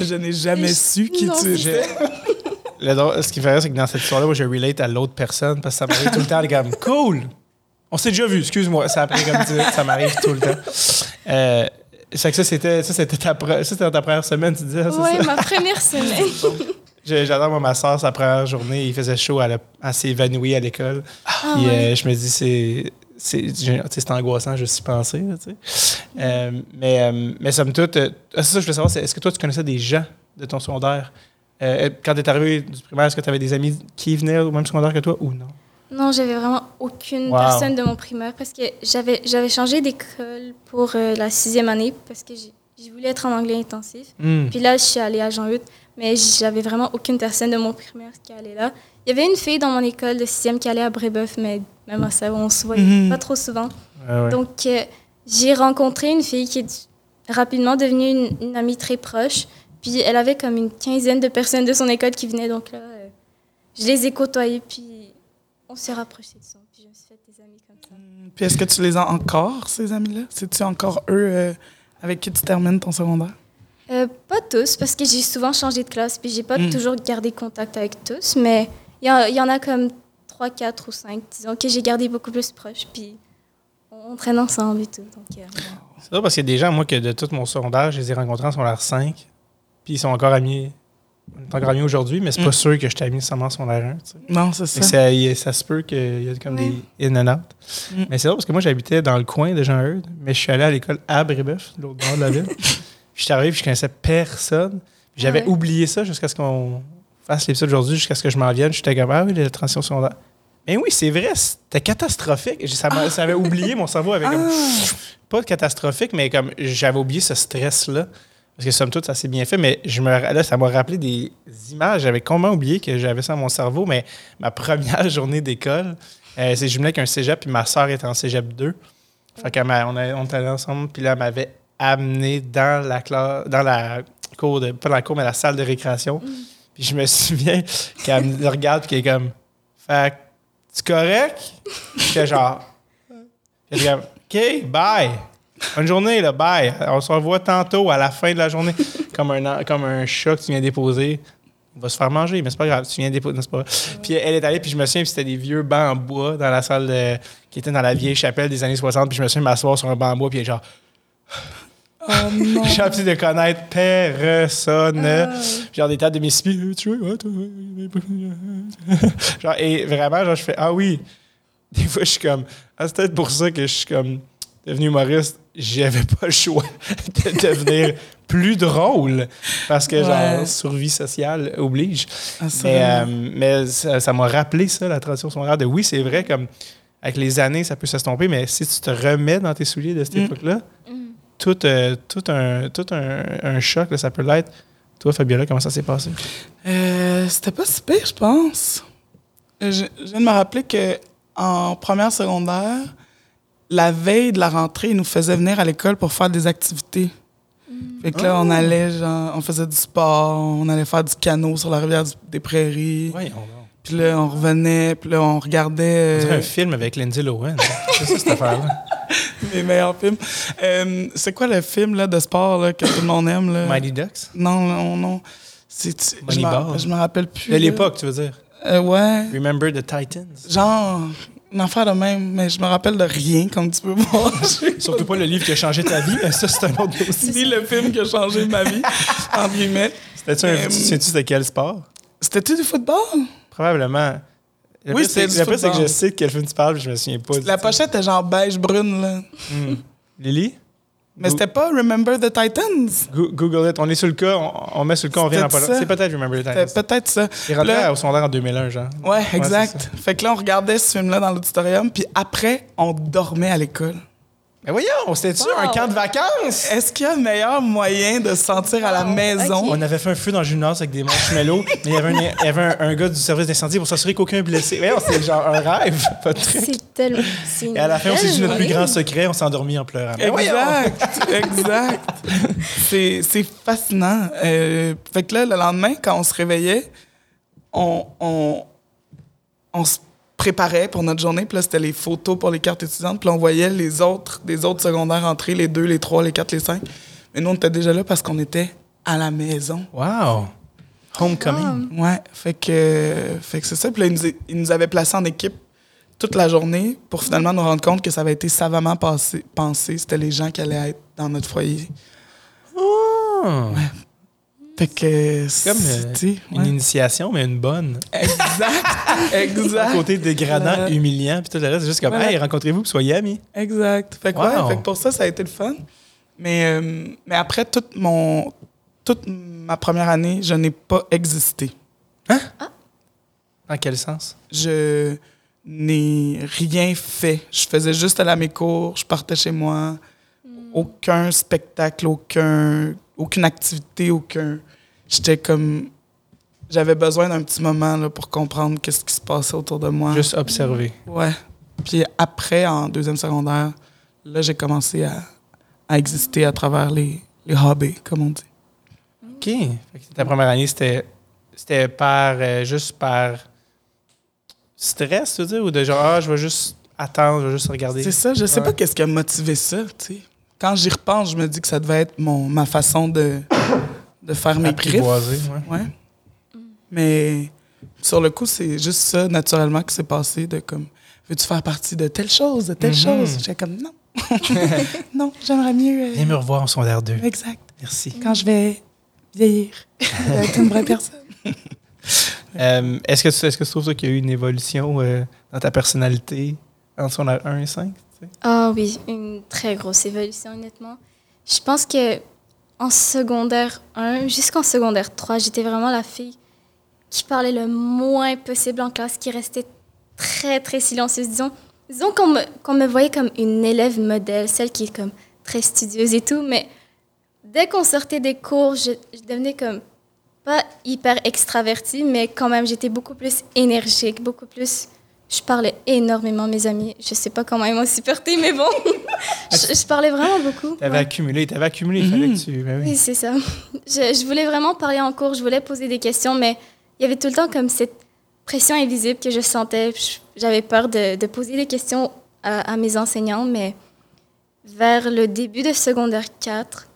Je n'ai jamais Je- su qui non, tu étais. Ce qui fait rire, c'est que dans cette histoire-là, moi, je relate à l'autre personne parce que ça m'arrive tout le temps. Est comme, cool! On s'est déjà vu, excuse-moi. Ça, après, comme tu dis, ça m'arrive tout le temps. Euh, ça, c'était, ça, c'était ta, ta première semaine, tu disais, ça? ma première semaine. J'adore, moi, ma soeur, sa première journée, il faisait chaud, elle, elle s'est évanouie à l'école. Ah, ouais. euh, je me dis, c'est. C'est angoissant, je suis pensé. là, tu sais. Euh, mais, euh, mais somme toute, euh, ah, c'est ça que je voulais savoir, est-ce que toi, tu connaissais des gens de ton secondaire? Quand tu es arrivé du primaire, est-ce que tu avais des amis qui venaient au même secondaire que toi ou non? Non, j'avais vraiment aucune Wow. personne de mon primaire parce que j'avais j'avais changé d'école pour euh, la sixième année parce que je voulais être en anglais intensif. Hmm. Puis là, je suis allée à Jean-Hugues, mais j'avais vraiment aucune personne de mon primaire qui allait là. Il y avait une fille dans mon école de sixième qui allait à Brébeuf, mais même à ça, on se voyait Mhm. pas trop souvent. Ouais. Donc, euh, j'ai rencontré une fille qui est rapidement devenue une, une amie très proche. Puis, elle avait comme une quinzaine de personnes de son école qui venaient. Donc là, euh, je les ai côtoyées, puis on s'est rapprochés de ça. Puis, je me suis fait des amis comme ça. Puis est-ce que tu les as encore, ces amis-là? C'est-tu encore eux euh, avec qui tu termines ton secondaire? Euh, pas tous, parce que j'ai souvent changé de classe, puis j'ai pas Mm. toujours gardé contact avec tous, mais il y, en- il y en a comme 3, 4 ou 5, disons, que j'ai gardé beaucoup plus proches, puis on, on traîne ensemble et tout. Donc, euh, C'est ça parce qu'il y a des gens, moi, que de tout mon secondaire, je les ai rencontrés en secondaire 5, puis ils sont encore amis. On est encore amis aujourd'hui, mais c'est pas Mm. sûr que je t'ai mis en 1. tu sais. Non, c'est ça. ça, se peut qu'il y ait comme des in and out. Mm. Mais c'est drôle parce que moi, j'habitais dans le coin de Jean-Eudes, mais je suis allé à l'école à Brébeuf, de l'autre bord de la ville. je suis arrivé, je connaissais personne. J'avais Ouais. oublié ça jusqu'à ce qu'on fasse l'épisode aujourd'hui, jusqu'à ce que je m'en vienne. J'étais comme, ah oui, la transition secondaire. Mais oui, c'est vrai, c'était catastrophique. Ça, ça avait oublié, mon cerveau avait comme. Pas catastrophique, mais comme j'avais oublié ce stress-là. Parce que somme toute, ça s'est bien fait, mais je me, là, ça m'a rappelé des images. J'avais complètement oublié que j'avais ça dans mon cerveau, mais ma première journée d'école, euh, c'est jumelé avec un cégep, puis ma soeur était en cégep 2. Fait qu'on on, on était allés ensemble, puis là, elle m'avait amené dans la classe, dans la cour de, pas dans la cour, mais la salle de récréation. Puis je me souviens qu'elle me regarde, puis qu'elle est comme, fait que, tu correct? J'étais genre, OK, bye. Bonne journée, là, bye. On se revoit tantôt à la fin de la journée. comme, un, comme un chat que tu viens déposer. On va se faire manger, mais c'est pas grave. Tu viens déposer. c'est pas grave. Puis elle est allée, puis je me souviens, puis c'était des vieux bancs en bois dans la salle de- qui était dans la vieille chapelle des années 60. Puis je me souviens m'asseoir sur un banc en bois, puis elle est genre, Oh non. j'ai appris de connaître personne. Ah. Genre des tas de Mississippi. Genre, et vraiment, genre, je fais Ah oui. Des fois, je suis comme Ah, c'est peut-être pour ça que je suis comme devenu humoriste. J'avais pas le choix de devenir plus drôle. Parce que, genre, survie sociale oblige. Ah, Mais, euh, mais ça m'a rappelé ça, la tradition secondaire, de oui, c'est vrai, comme avec les années, ça peut s'estomper, mais si tu te remets dans tes souliers de cette Mm. époque-là, Mm. tout, euh, tout, un, tout un, un choc, là, ça peut l'être. Toi, Fabiola, comment ça s'est passé? Euh, C'était pas si pire, je pense. Je, je viens de me rappeler que en première secondaire, la veille de la rentrée, ils nous faisaient venir à l'école pour faire des activités. Fait que là, on allait, genre, on faisait du sport, on allait faire du canot sur la rivière du- des Prairies. Voyons Puis là, on revenait, puis là, on regardait On dirait euh, un film avec Lindsay Lohan. c'est ça, cette affaire-là. les meilleurs films. Euh, c'est quoi le film là, de sport là, que tout le monde aime? Là? Mighty Ducks? Non, non, non. C'est, je, me, je me rappelle plus. De l'époque, tu veux dire? Euh, ouais. Remember the Titans? Genre. Une affaire de même, mais je me rappelle de rien, comme tu peux voir. Surtout pas le livre qui a changé ta vie, mais ça, c'est un autre dossier. ni le film qui a changé ma vie, entre guillemets. C'était-tu un. Euh, sais-tu c'était quel sport? C'était-tu du football? Probablement. Le Oui, c'était du le pire, c'est que je football. sais de quel film tu parles, je me souviens pas. La pochette était genre beige brune, là. Hmm. Lily? Mais c'était pas Remember the Titans? Go- Google it. On est sur le cas, on, on met sur le cas, on revient dans pas. C'est peut-être Remember the Titans. peut-être ça. Il rentré Là- au secondaire en 2001, genre. Ouais, exact. fait que là, on regardait ce film-là dans l'auditorium, puis après, on dormait à l'école. Mais voyons, c'était-tu Wow. un camp de vacances? Est-ce qu'il y a un meilleur moyen de se sentir à la Wow, maison? On avait fait un feu dans le gymnase avec des marshmallows, mais il y avait un, il y avait un, un gars du service d'incendie pour s'assurer qu'aucun blessé. Voyons, c'est genre un rêve, pas de truc. C'est tellement. Et à la fin, on s'est dit notre plus grand secret, on s'est endormi en pleurant. Mais! Exact, exact. C'est, c'est fascinant. Euh, fait que là, le lendemain, quand on se réveillait, on, on, on se préparait pour notre journée. Puis là, c'était les photos pour les cartes étudiantes. Puis là, on voyait les autres, des autres secondaires entrer, les deux, les trois, les quatre, les cinq. Mais nous, on était déjà là parce qu'on était à la maison. Wow! Homecoming. Ouais, fait que, fait que c'est ça. Puis là, ils nous, ils nous avaient placés en équipe toute la journée pour finalement nous rendre compte que ça avait été savamment passé, pensé. C'était les gens qui allaient être dans notre foyer. Oh. Fait que C'est comme euh, une ouais. initiation, mais une bonne. Exact, Un exact, côté dégradant, Voilà. humiliant, puis tout le reste, c'est juste comme, Voilà. hey, rencontrez-vous, puis soyez amis. exact. Fait que, Wow. ouais, fait que pour ça, ça a été le fun. Mais, euh, mais après toute, mon, toute ma première année, je n'ai pas existé. Dans quel sens? Je n'ai rien fait. Je faisais juste aller à mes cours, je partais chez moi. Aucun spectacle, aucun, aucune activité, aucun. J'étais comme. J'avais besoin d'un petit moment là, pour comprendre qu'est-ce qui se passait autour de moi. Juste observer. Ouais. Puis après, en deuxième secondaire, là, j'ai commencé à, à exister à travers les, les hobbies, comme on dit. OK. Fait que ta première année, c'était, c'était par, euh, juste par stress, tu veux dire, ou de genre, ah, je vais juste attendre, je vais juste regarder. C'est ça, je sais Ouais. pas qu'est-ce qui a motivé ça, tu sais. Quand j'y repense, je me dis que ça devait être mon, ma façon de, de faire mes griffes. Apprivoiser, ouais. Ouais. Mais sur le coup, c'est juste ça, naturellement, qui s'est passé de comme, veux-tu faire partie de telle chose, de telle Mhm. chose? J'étais comme, non. non, j'aimerais mieux. euh, Viens me revoir en secondaire 2. Exact. Merci. Quand je vais vieillir, être une vraie personne. Euh, est-ce, que tu, est-ce que tu trouves qu'il y a eu une évolution euh, dans ta personnalité entre secondaire 1 et 5? Ah oui, une très grosse évolution, honnêtement. Je pense que en secondaire 1 jusqu'en secondaire 3, j'étais vraiment la fille qui parlait le moins possible en classe, qui restait très, très silencieuse. Disons, disons qu'on me, me voyait comme une élève modèle, celle qui est comme très studieuse et tout, mais dès qu'on sortait des cours, je, je devenais comme pas hyper extravertie, mais quand même, j'étais beaucoup plus énergique, beaucoup plus... Je parlais énormément, mes amis. Je sais pas comment ils m'ont supporté, mais bon, je, je parlais vraiment beaucoup. T'avais Ouais. accumulé, t'avais accumulé, il fallait que tu. ben oui. Oui, c'est ça. Je, je voulais vraiment parler en cours, je voulais poser des questions, mais il y avait tout le temps comme cette pression invisible que je sentais. J'avais peur de, de poser des questions à, à mes enseignants, mais vers le début de secondaire 4,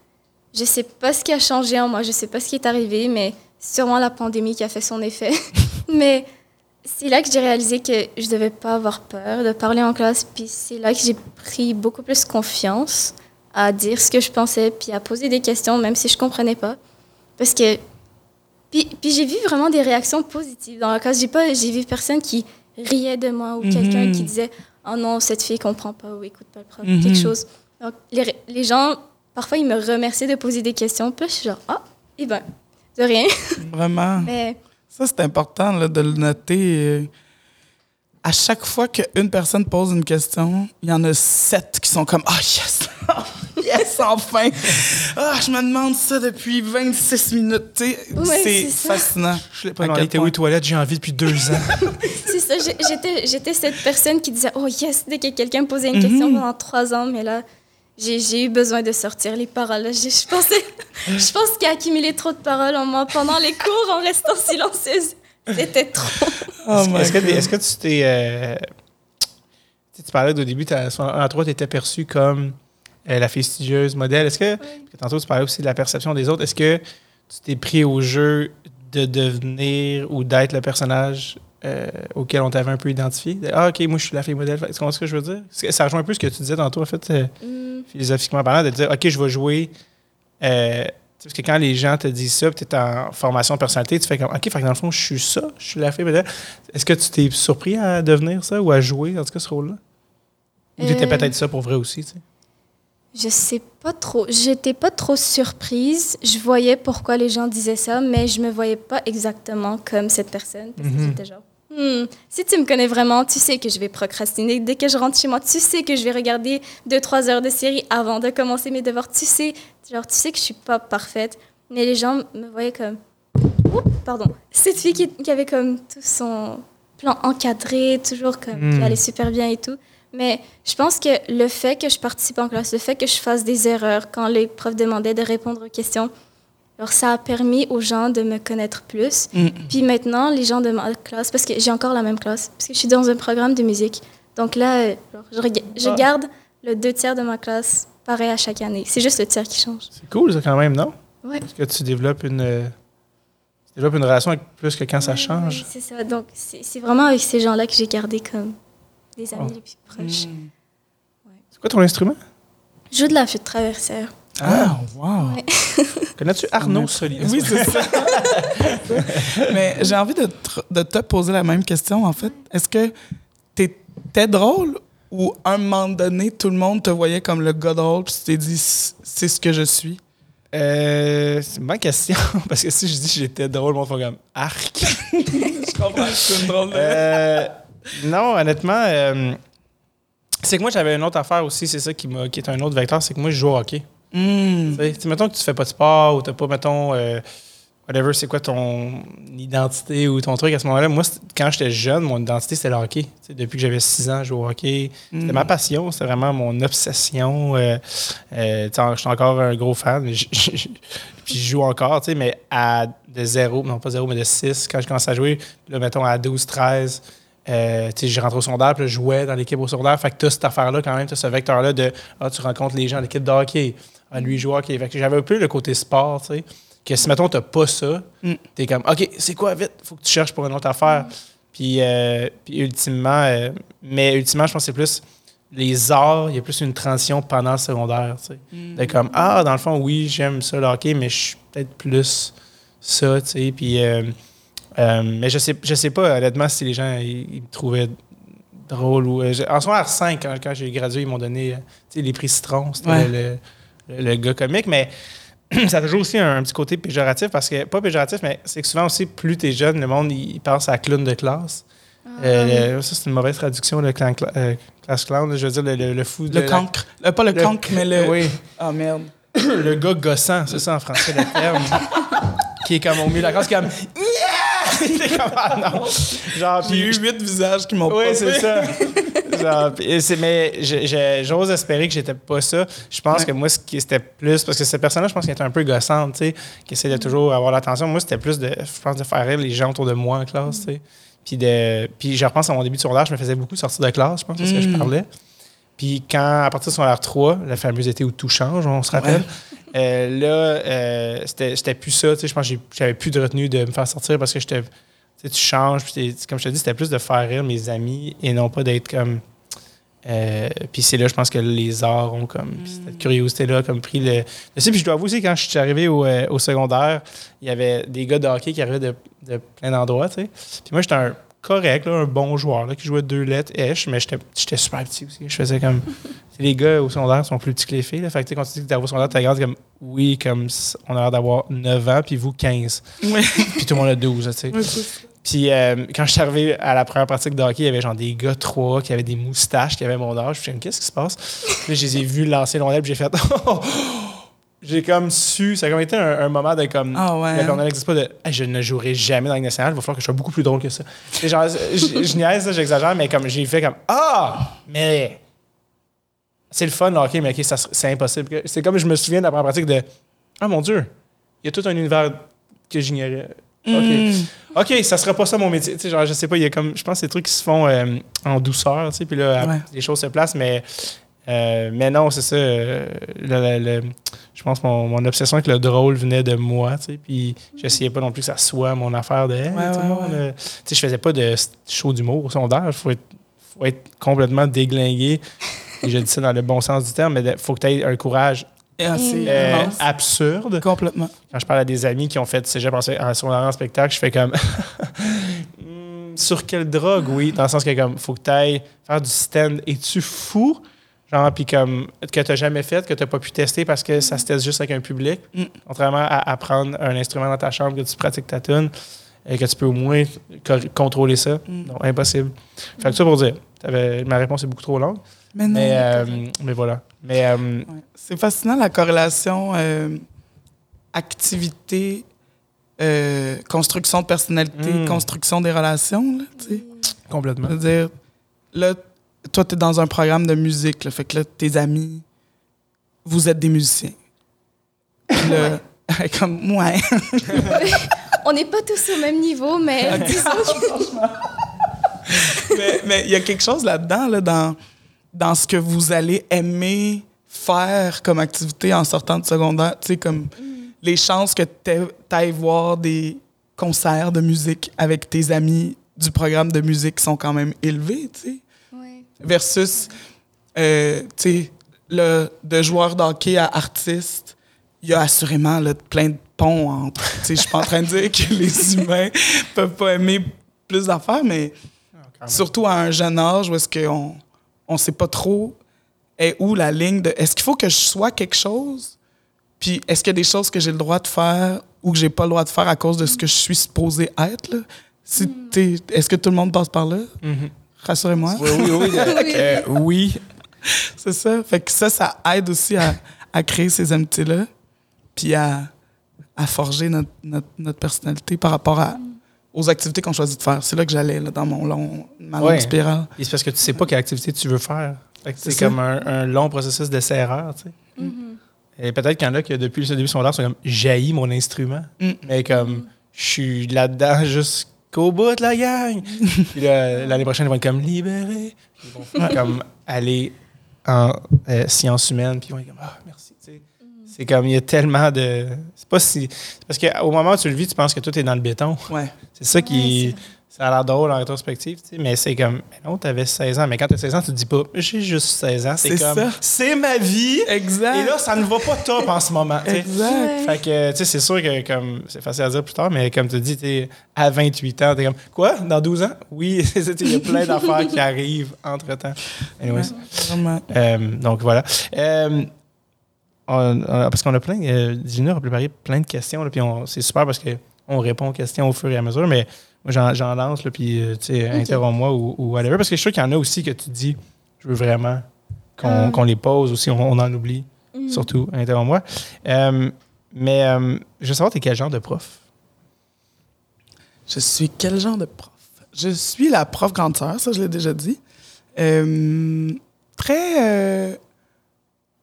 je sais pas ce qui a changé en moi, je sais pas ce qui est arrivé, mais sûrement la pandémie qui a fait son effet. mais c'est là que j'ai réalisé que je devais pas avoir peur de parler en classe, puis c'est là que j'ai pris beaucoup plus confiance à dire ce que je pensais, puis à poser des questions, même si je comprenais pas. Parce que. Puis, puis j'ai vu vraiment des réactions positives dans la classe. J'ai pas, j'ai vu personne qui riait de moi ou quelqu'un Mhm. qui disait Oh non, cette fille comprend pas ou écoute pas le prof, Mhm. quelque chose. Donc, les, les gens, parfois, ils me remerciaient de poser des questions. Puis je suis genre Ah, eh ben, de rien. Vraiment? Mais Ça, c'est important là, de le noter. À chaque fois qu'une personne pose une question, il y en a sept qui sont comme Ah, yes! yes, enfin! Ah, je me demande ça depuis 26 minutes. tu sais. Ouais, c'est fascinant. Je l'ai pas où point? les toilettes, j'ai envie depuis deux ans. c'est ça, j'étais, j'étais cette personne qui disait Oh yes, dès que quelqu'un me posait une Mhm. question pendant trois ans, mais là, j'ai, j'ai eu besoin de sortir les paroles. J'ai- Je pensais, je pense qu'il a accumulé trop de paroles en moi pendant les cours en restant silencieuse. C'était trop. Oh Est-ce que, est-ce que tu t'es. euh, tu parlais au début, en trois, tu étais perçue comme euh, la fille studieuse, modèle. Est-ce que tantôt, tu parlais aussi de la perception des autres, est-ce que tu t'es pris au jeu de devenir ou d'être le personnage euh, auquel on t'avait un peu identifié. De, ah, OK, moi, je suis la fille modèle. Tu comprends ce que je veux dire? Ça rejoint un peu ce que tu disais tantôt, en fait, euh, Hmm, philosophiquement parlant, de dire, OK, je vais jouer. euh, parce que quand les gens te disent ça, tu es en formation de personnalité, tu fais comme, OK, fait que dans le fond, je suis ça, je suis la fille modèle. Est-ce que tu t'es surpris à devenir ça ou à jouer, en tout cas, ce rôle-là? Ou tu étais peut-être ça pour vrai aussi, tu sais? Je sais pas trop. J'étais pas trop surprise. Je voyais pourquoi les gens disaient ça, mais je me voyais pas exactement comme cette personne. Parce que Mhm. j'étais genre, Hmm, si tu me connais vraiment, tu sais que je vais procrastiner. Dès que je rentre chez moi, tu sais que je vais regarder deux, trois heures de série avant de commencer mes devoirs. Tu sais, genre, tu sais que je suis pas parfaite. Mais les gens me voyaient comme, Oups, pardon, cette fille qui, qui avait comme tout son plan encadré, toujours comme, Hmm. qui allait super bien et tout. Mais je pense que le fait que je participe en classe, le fait que je fasse des erreurs quand les profs demandaient de répondre aux questions, alors ça a permis aux gens de me connaître plus. Mm. Puis maintenant, les gens de ma classe, parce que j'ai encore la même classe, parce que je suis dans un programme de musique. Donc là, euh, je, Ah. garde le deux tiers de ma classe pareil à chaque année. C'est juste le tiers qui change. C'est cool, ça, quand même, non? Ouais. Parce que tu développes une, euh, tu développes une relation avec plus que quand ça change. ouais, c'est ça. Donc c'est vraiment avec ces gens-là que j'ai gardé comme des amis Oh. les plus proches. Mm. C'est quoi ton instrument? Je joue de la flûte traversière. Ah, wow. Ouais. Connais-tu Arnaud? Solier? Oui, c'est ça. Mais j'ai envie de te, de te poser la même question, en fait. Est-ce que t'étais drôle ou à un moment donné, tout le monde te voyait comme le gars drôle puis tu t'es dit, c'est ce que je suis? Euh, c'est bonne question. Parce que si je dis que j'étais drôle, mon font comme arc. Je comprends, c'est une drôle de... Euh, non, honnêtement, euh, c'est que moi, j'avais une autre affaire aussi. C'est ça qui, est un autre vecteur. C'est que moi, je joue au hockey. Mm. Tu sais, mettons que tu fais pas de sport ou t'as pas, mettons, euh, whatever, c'est quoi ton identité ou ton truc à ce moment-là. Moi, quand j'étais jeune, mon identité, c'était le hockey. Depuis que j'avais 6 ans, je joue au hockey. C'était Mm. ma passion, c'était vraiment mon obsession. Euh, euh, je suis encore un gros fan. mais Puis je joue encore, mais à de zéro, non pas zéro, mais de 6, quand je commence à jouer, là, mettons à 12, 13, euh, j'ai rentré au secondaire, puis je jouais dans l'équipe au secondaire. Fait que tu cette affaire-là, quand même, tu as ce vecteur-là de Ah, tu rencontres les gens de l'équipe de hockey. Ah, lui, joue hockey. Fait que j'avais un peu le côté sport, tu sais. Que si, mettons, t'as pas ça, Mm. t'es comme OK, c'est quoi, vite, faut que tu cherches pour une autre affaire. Puis, euh, puis ultimement, euh, mais ultimement, je pense que c'est plus les arts, il y a plus une transition pendant le secondaire, tu sais. Mm. De comme, ah, dans le fond, oui, j'aime ça, le hockey, mais je suis peut-être plus ça, tu sais. Puis, euh, mais je sais, je sais pas, honnêtement, si les gens ils, ils me trouvaient drôle ou. euh, en secondaire 5, quand, quand j'ai gradué, ils m'ont donné euh, tu sais, les prix Citron, c'était Ouais. le, le- le gars comique, mais. Ça a toujours aussi un, un petit côté péjoratif parce que, pas péjoratif, mais c'est que souvent aussi, plus t'es jeune, le monde, il, il pense à clown de classe. Ah, Euh, le- ça, c'est une mauvaise traduction, le clan, cla- euh, classe clown. Je veux dire, le, le- le fou de. Le cancre. Euh, pas le, le- cancre, mais le... Oui. Ah, merde. le gars gossant, c'est ça en français le terme. qui est comme au milieu de la classe, qui est comme. Ah non. Genre, J'ai eu puis. huit visages qui m'ont Oui, c'est ça. Genre, mais j'ose espérer que j'étais pas ça. Je pense Ouais. que moi, ce qui c'était plus. Parce que cette personne-là, je pense qu'elle était un peu gossante, tu sais, qui essaie de toujours avoir l'attention. Moi, c'était plus de. Je pense de faire rire les gens autour de moi en classe, tu sais. Puis, de, puis je repense à mon début de secondaire, je me faisais beaucoup sortir de classe, je pense, parce que je Mm. parlais. Puis quand, à partir de secondaire 3, le fameux été où tout change, on se rappelle, euh, là, euh, c'était plus ça. tu sais, Je pense que j'avais plus de retenue de me faire sortir parce que j'étais. Tu sais, tu changes. Puis comme je te dis, c'était plus de faire rire mes amis et non pas d'être comme. euh, puis c'est là, je pense que les arts ont comme. cette curiosité-là, comme pris le. Sais, puis je dois avouer aussi, quand je suis arrivé au, euh, au secondaire, il y avait des gars de hockey qui arrivaient de, de plein d'endroits, tu sais. Puis moi, j'étais un correct, là, un bon joueur, là, qui jouait deux lettres, esh, mais j'étais super petit aussi. Je faisais comme. Les gars au secondaire sont plus petits que les filles. Là. Fait que quand tu dis que t'es au secondaire, t'es grande, comme oui, comme on a l'air d'avoir 9 ans, puis vous 15. Ouais. Puis tout le monde a 12, tu sais. Puis euh, quand je suis arrivé à la première pratique de hockey, il y avait genre des gars trois qui avaient des moustaches, qui avaient mon âge. Je me suis dit, qu'est-ce qui se passe? Là, je les ai vus lancer l'ondelle, puis j'ai fait, oh! J'ai comme su, ça a comme été un, un moment de comme. Ah ouais, La hein? l'ondelle n'existe pas de, Hey, je ne jouerai jamais dans Ligue nationale, il va falloir que je sois beaucoup plus drôle que ça. Et genre, je, niaise, j'exagère, mais comme j'ai fait comme, ah! Mais. C'est le fun, le hockey, mais ok, c'est impossible. C'est comme je me souviens de la pratique de, ah mon Dieu, il y a tout un univers que j'ignorais. OK. Mm. OK, ça sera pas ça mon métier. Tu sais, genre, je sais pas, il y a comme. Je pense que c'est des trucs qui se font euh, en douceur, tu sais, puis là, Ouais. les choses se placent, mais Euh, mais non, c'est ça. euh, le- le- le- je pense que mon, mon obsession avec le drôle venait de moi, tu sais. Puis j'essayais pas non plus que ça soit mon affaire de. Hey, Ouais, tout le ouais, monde, ouais. euh, Tu sais, je faisais pas de show d'humour au sondage. Il faut être, faut être complètement déglingué. Et je dis ça dans le bon sens du terme, mais il faut que tu aies un courage assez euh, absurde. Complètement. Quand je parle à des amis qui ont fait cégep en, en secondaire en spectacle, je fais comme. Hmm, sur quelle drogue, oui. Dans le sens que, comme, faut que tu ailles faire du stand. Es-tu fou? Genre, puis comme, que tu jamais fait, que tu pas pu tester parce que ça se teste juste avec un public. Mm. Contrairement à apprendre un instrument dans ta chambre, que tu pratiques ta tune, et que tu peux au moins contrôler ça. Mm. Non, impossible. Fait que ça pour dire, ma réponse est beaucoup trop longue. Mais non. Mais, euh, mais voilà. Mais euh, Ouais. C'est fascinant la corrélation euh, activité, euh, construction de personnalité, Mm. construction des relations. Là, tu sais. complètement. Je veux dire, là, toi, tu es dans un programme de musique. Là, fait que là, tes amis, vous êtes des musiciens. Puis là, comme, ouais. On n'est pas tous au même niveau, mais disons que mais il y a quelque chose là-dedans, là, dans, dans ce que vous allez aimer faire comme activité en sortant de secondaire. Tu sais, comme les chances que tu ailles voir des concerts de musique avec tes amis du programme de musique sont quand même élevées, tu sais. Versus, euh, tu sais, le- de joueur d'hockey à artiste, il y a assurément là, plein de ponts entre. Tu sais, je suis pas en train de dire que les humains peuvent pas aimer plus d'affaires, mais surtout à un jeune âge où est-ce qu'on on sait pas trop est où la ligne de est-ce qu'il faut que je sois quelque chose puis est-ce qu'il y a des choses que j'ai le droit de faire ou que j'ai pas le droit de faire à cause de ce que je suis supposé être là? Si t'es- est-ce que tout le monde passe par là? Mhm. Rassurez-moi Oui, oui, oui. Oui. Euh, oui. c'est ça fait que ça ça aide aussi à, à créer ces amitiés là puis à, à forger notre, notre, notre personnalité par rapport à aux activités qu'on choisit de faire c'est là que j'allais là, dans mon long ma longue Ouais. spirale Et c'est parce que tu sais pas quelle activité tu veux faire. Fait que C'est comme un, un long processus d'essai-erreur, tu sais. Et peut-être qu'il y en a qui, depuis le début de son art, sont comme jailli mon instrument. Mm. Mais comme je suis là-dedans jusqu'au bout de la gang. Puis là, l'année prochaine, ils vont être comme libérés. Ils vont comme aller en euh, sciences humaines. Puis ils vont être comme ah, merci. sais. C'est comme il y a tellement de. C'est pas si. Parce qu'au moment où tu le vis, tu penses que tout est dans le béton. ouais C'est ça qui. Ouais, ça a l'air drôle en rétrospective, tu sais, mais c'est comme, mais non, t'avais 16 ans. Mais quand t'as 16 ans, tu te dis pas, j'ai juste 16 ans. C'est comme, ça. c'est ma vie. exact Et là, ça ne va pas top en ce moment. exact. Fait que, tu sais, c'est sûr que, comme, c'est facile à dire plus tard, mais comme tu dis, t'es à 28 ans, t'es comme, quoi, dans 12 ans? Oui, il y a plein d'affaires qui arrivent entre temps. Anyways. Vraiment. Euh, donc voilà. Euh, on- on- parce qu'on a plein, euh, Gina a préparé plein de questions, là, puis on- c'est super parce qu'on répond aux questions au fur et à mesure, mais moi j'en, lance, là, puis euh, tu sais, interromps-moi ou, ou whatever, parce que je suis sûr qu'il y en a aussi que tu dis, je veux vraiment qu'on, Ah. les pose aussi, on, on en oublie, Mhm. surtout, interromps-moi. Euh, mais euh, je veux savoir, t'es quel genre de prof? Je suis quel genre de prof? Je suis la prof grande sœur, ça je l'ai déjà dit. Euh, très...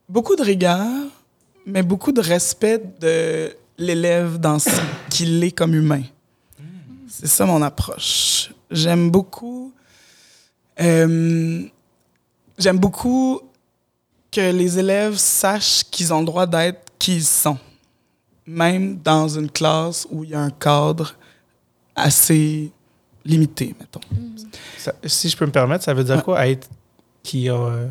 beaucoup de rigueur, mais beaucoup de respect de l'élève dans ce qu'il est comme humain. C'est ça mon approche. J'aime beaucoup... euh, J'aime beaucoup que les élèves sachent qu'ils ont le droit d'être qui ils sont. Même dans une classe où il y a un cadre assez limité, mettons. Ça- si je peux me permettre, ça veut dire Ouais. quoi être qui, a-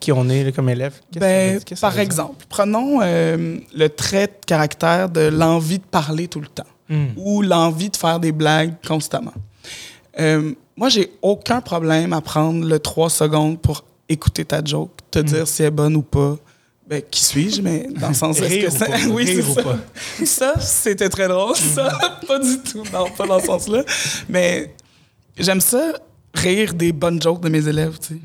qui, on est comme élève? Ben, ça par exemple, prenons euh, le trait de caractère de l'envie de parler tout le temps Hmm. ou l'envie de faire des blagues constamment. Euh, moi, j'ai aucun problème à prendre le 3 secondes pour écouter ta joke, te Mm. dire si elle est bonne ou pas. Ben, qui suis-je, mais dans le sens... est-ce Rire que ou ça- pas? oui, c'est ça. pas? Ça, c'était très drôle, ça. pas du tout. Non, pas dans ce sens-là. Mais j'aime ça, rire des bonnes jokes de mes élèves, tu sais.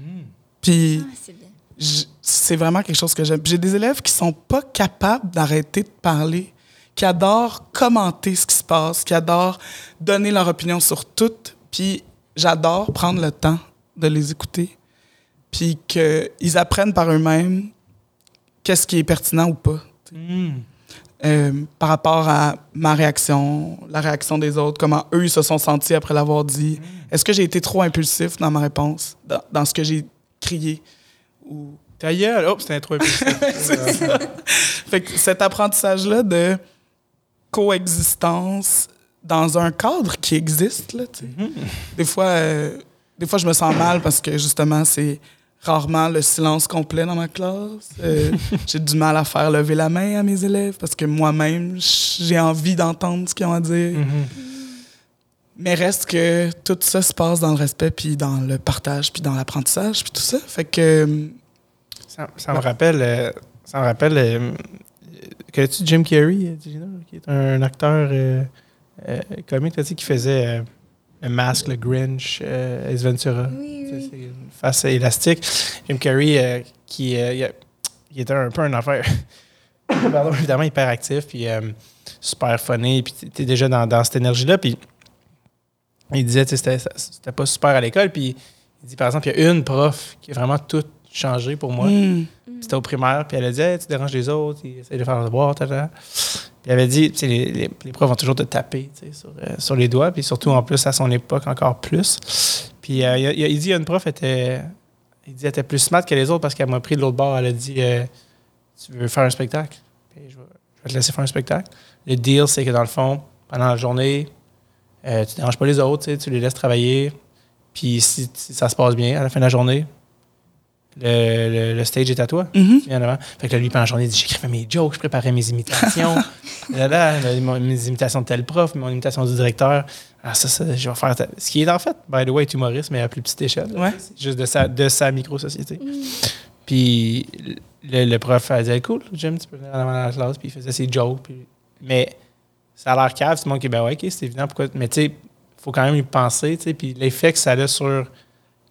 Puis Ah, c'est bien. j- c'est vraiment quelque chose que j'aime. Puis J'ai des élèves qui sont pas capables d'arrêter de parler, qui adorent commenter ce qui se passe, qui adorent donner leur opinion sur tout. Puis j'adore prendre le temps de les écouter, puis qu'ils apprennent par eux-mêmes qu'est-ce qui est pertinent ou pas. Hmm. Euh, par rapport à ma réaction, la réaction des autres, comment eux ils se sont sentis après l'avoir dit. Est-ce que j'ai été trop impulsif dans ma réponse, dans, dans ce que j'ai crié? Ou Ta gueule! Oh, c'était trop ça. Fait que cet apprentissage-là de coexistence dans un cadre qui existe, là, sais. Des fois, euh, des fois, je me sens mal parce que justement, c'est rarement le silence complet dans ma classe. Euh, j'ai du mal à faire lever la main à mes élèves parce que moi-même, j'ai envie d'entendre ce qu'ils ont à dire. Mais reste que tout ça se passe dans le respect, puis dans le partage, puis dans l'apprentissage, puis tout ça. Fait que... euh, Ça, ça me rappelle. ça me rappelle. Connais-tu Jim Carrey, euh, qui est un acteur euh, euh, comique? Qui faisait le masque, le Grinch, Ace Ventura. Oui. C'est une face élastique. Jim Carrey, qui il était un peu un affaire. Pardon, évidemment, hyper actif, puis super funny, puis tu es déjà dans, dans cette énergie-là. Puis il disait, tu sais, c'était pas super à l'école, puis il dit, par exemple, il y a une prof qui a vraiment tout changé pour moi. hmm, C'était au primaire, puis elle a dit Hey, Tu déranges les autres, ils essayent de faire le devoir, tata. Puis elle avait dit les, les, les profs vont toujours te taper sur, euh, sur les doigts, puis surtout en plus à son époque encore plus. Puis euh, il, il dit il y a une prof était, il dit, elle était plus smart que les autres parce qu'elle m'a pris de l'autre bord. Elle a dit euh, Tu veux faire un spectacle? Puis je vais, je vais te laisser faire un spectacle. Le deal, c'est que dans le fond, pendant la journée, euh, tu ne déranges pas les autres, tu les laisses travailler. Puis si, si ça se passe bien à la fin de la journée, le, le- le stage est à toi. viens devant. Fait que là, lui, pendant la journée, il dit J'écrivais mes jokes, je préparais mes imitations. là, là, mes imitations de tel prof, mon imitation du directeur. Ah, ça, ça, je vais faire. ta- Ce qui est en fait, by the way, est humoriste, mais à plus petite échelle. Ouais. C'est Juste de sa, de sa micro-société. Puis le, le prof a dit Cool, Jim, tu peux venir en avant de la classe. Puis il faisait ses jokes. Puis... Mais ça a l'air cave. Tout le monde qui Ben ouais, ok, c'est évident. Pourquoi... Mais tu sais, il faut quand même y penser. tu sais, Puis l'effet que ça a sur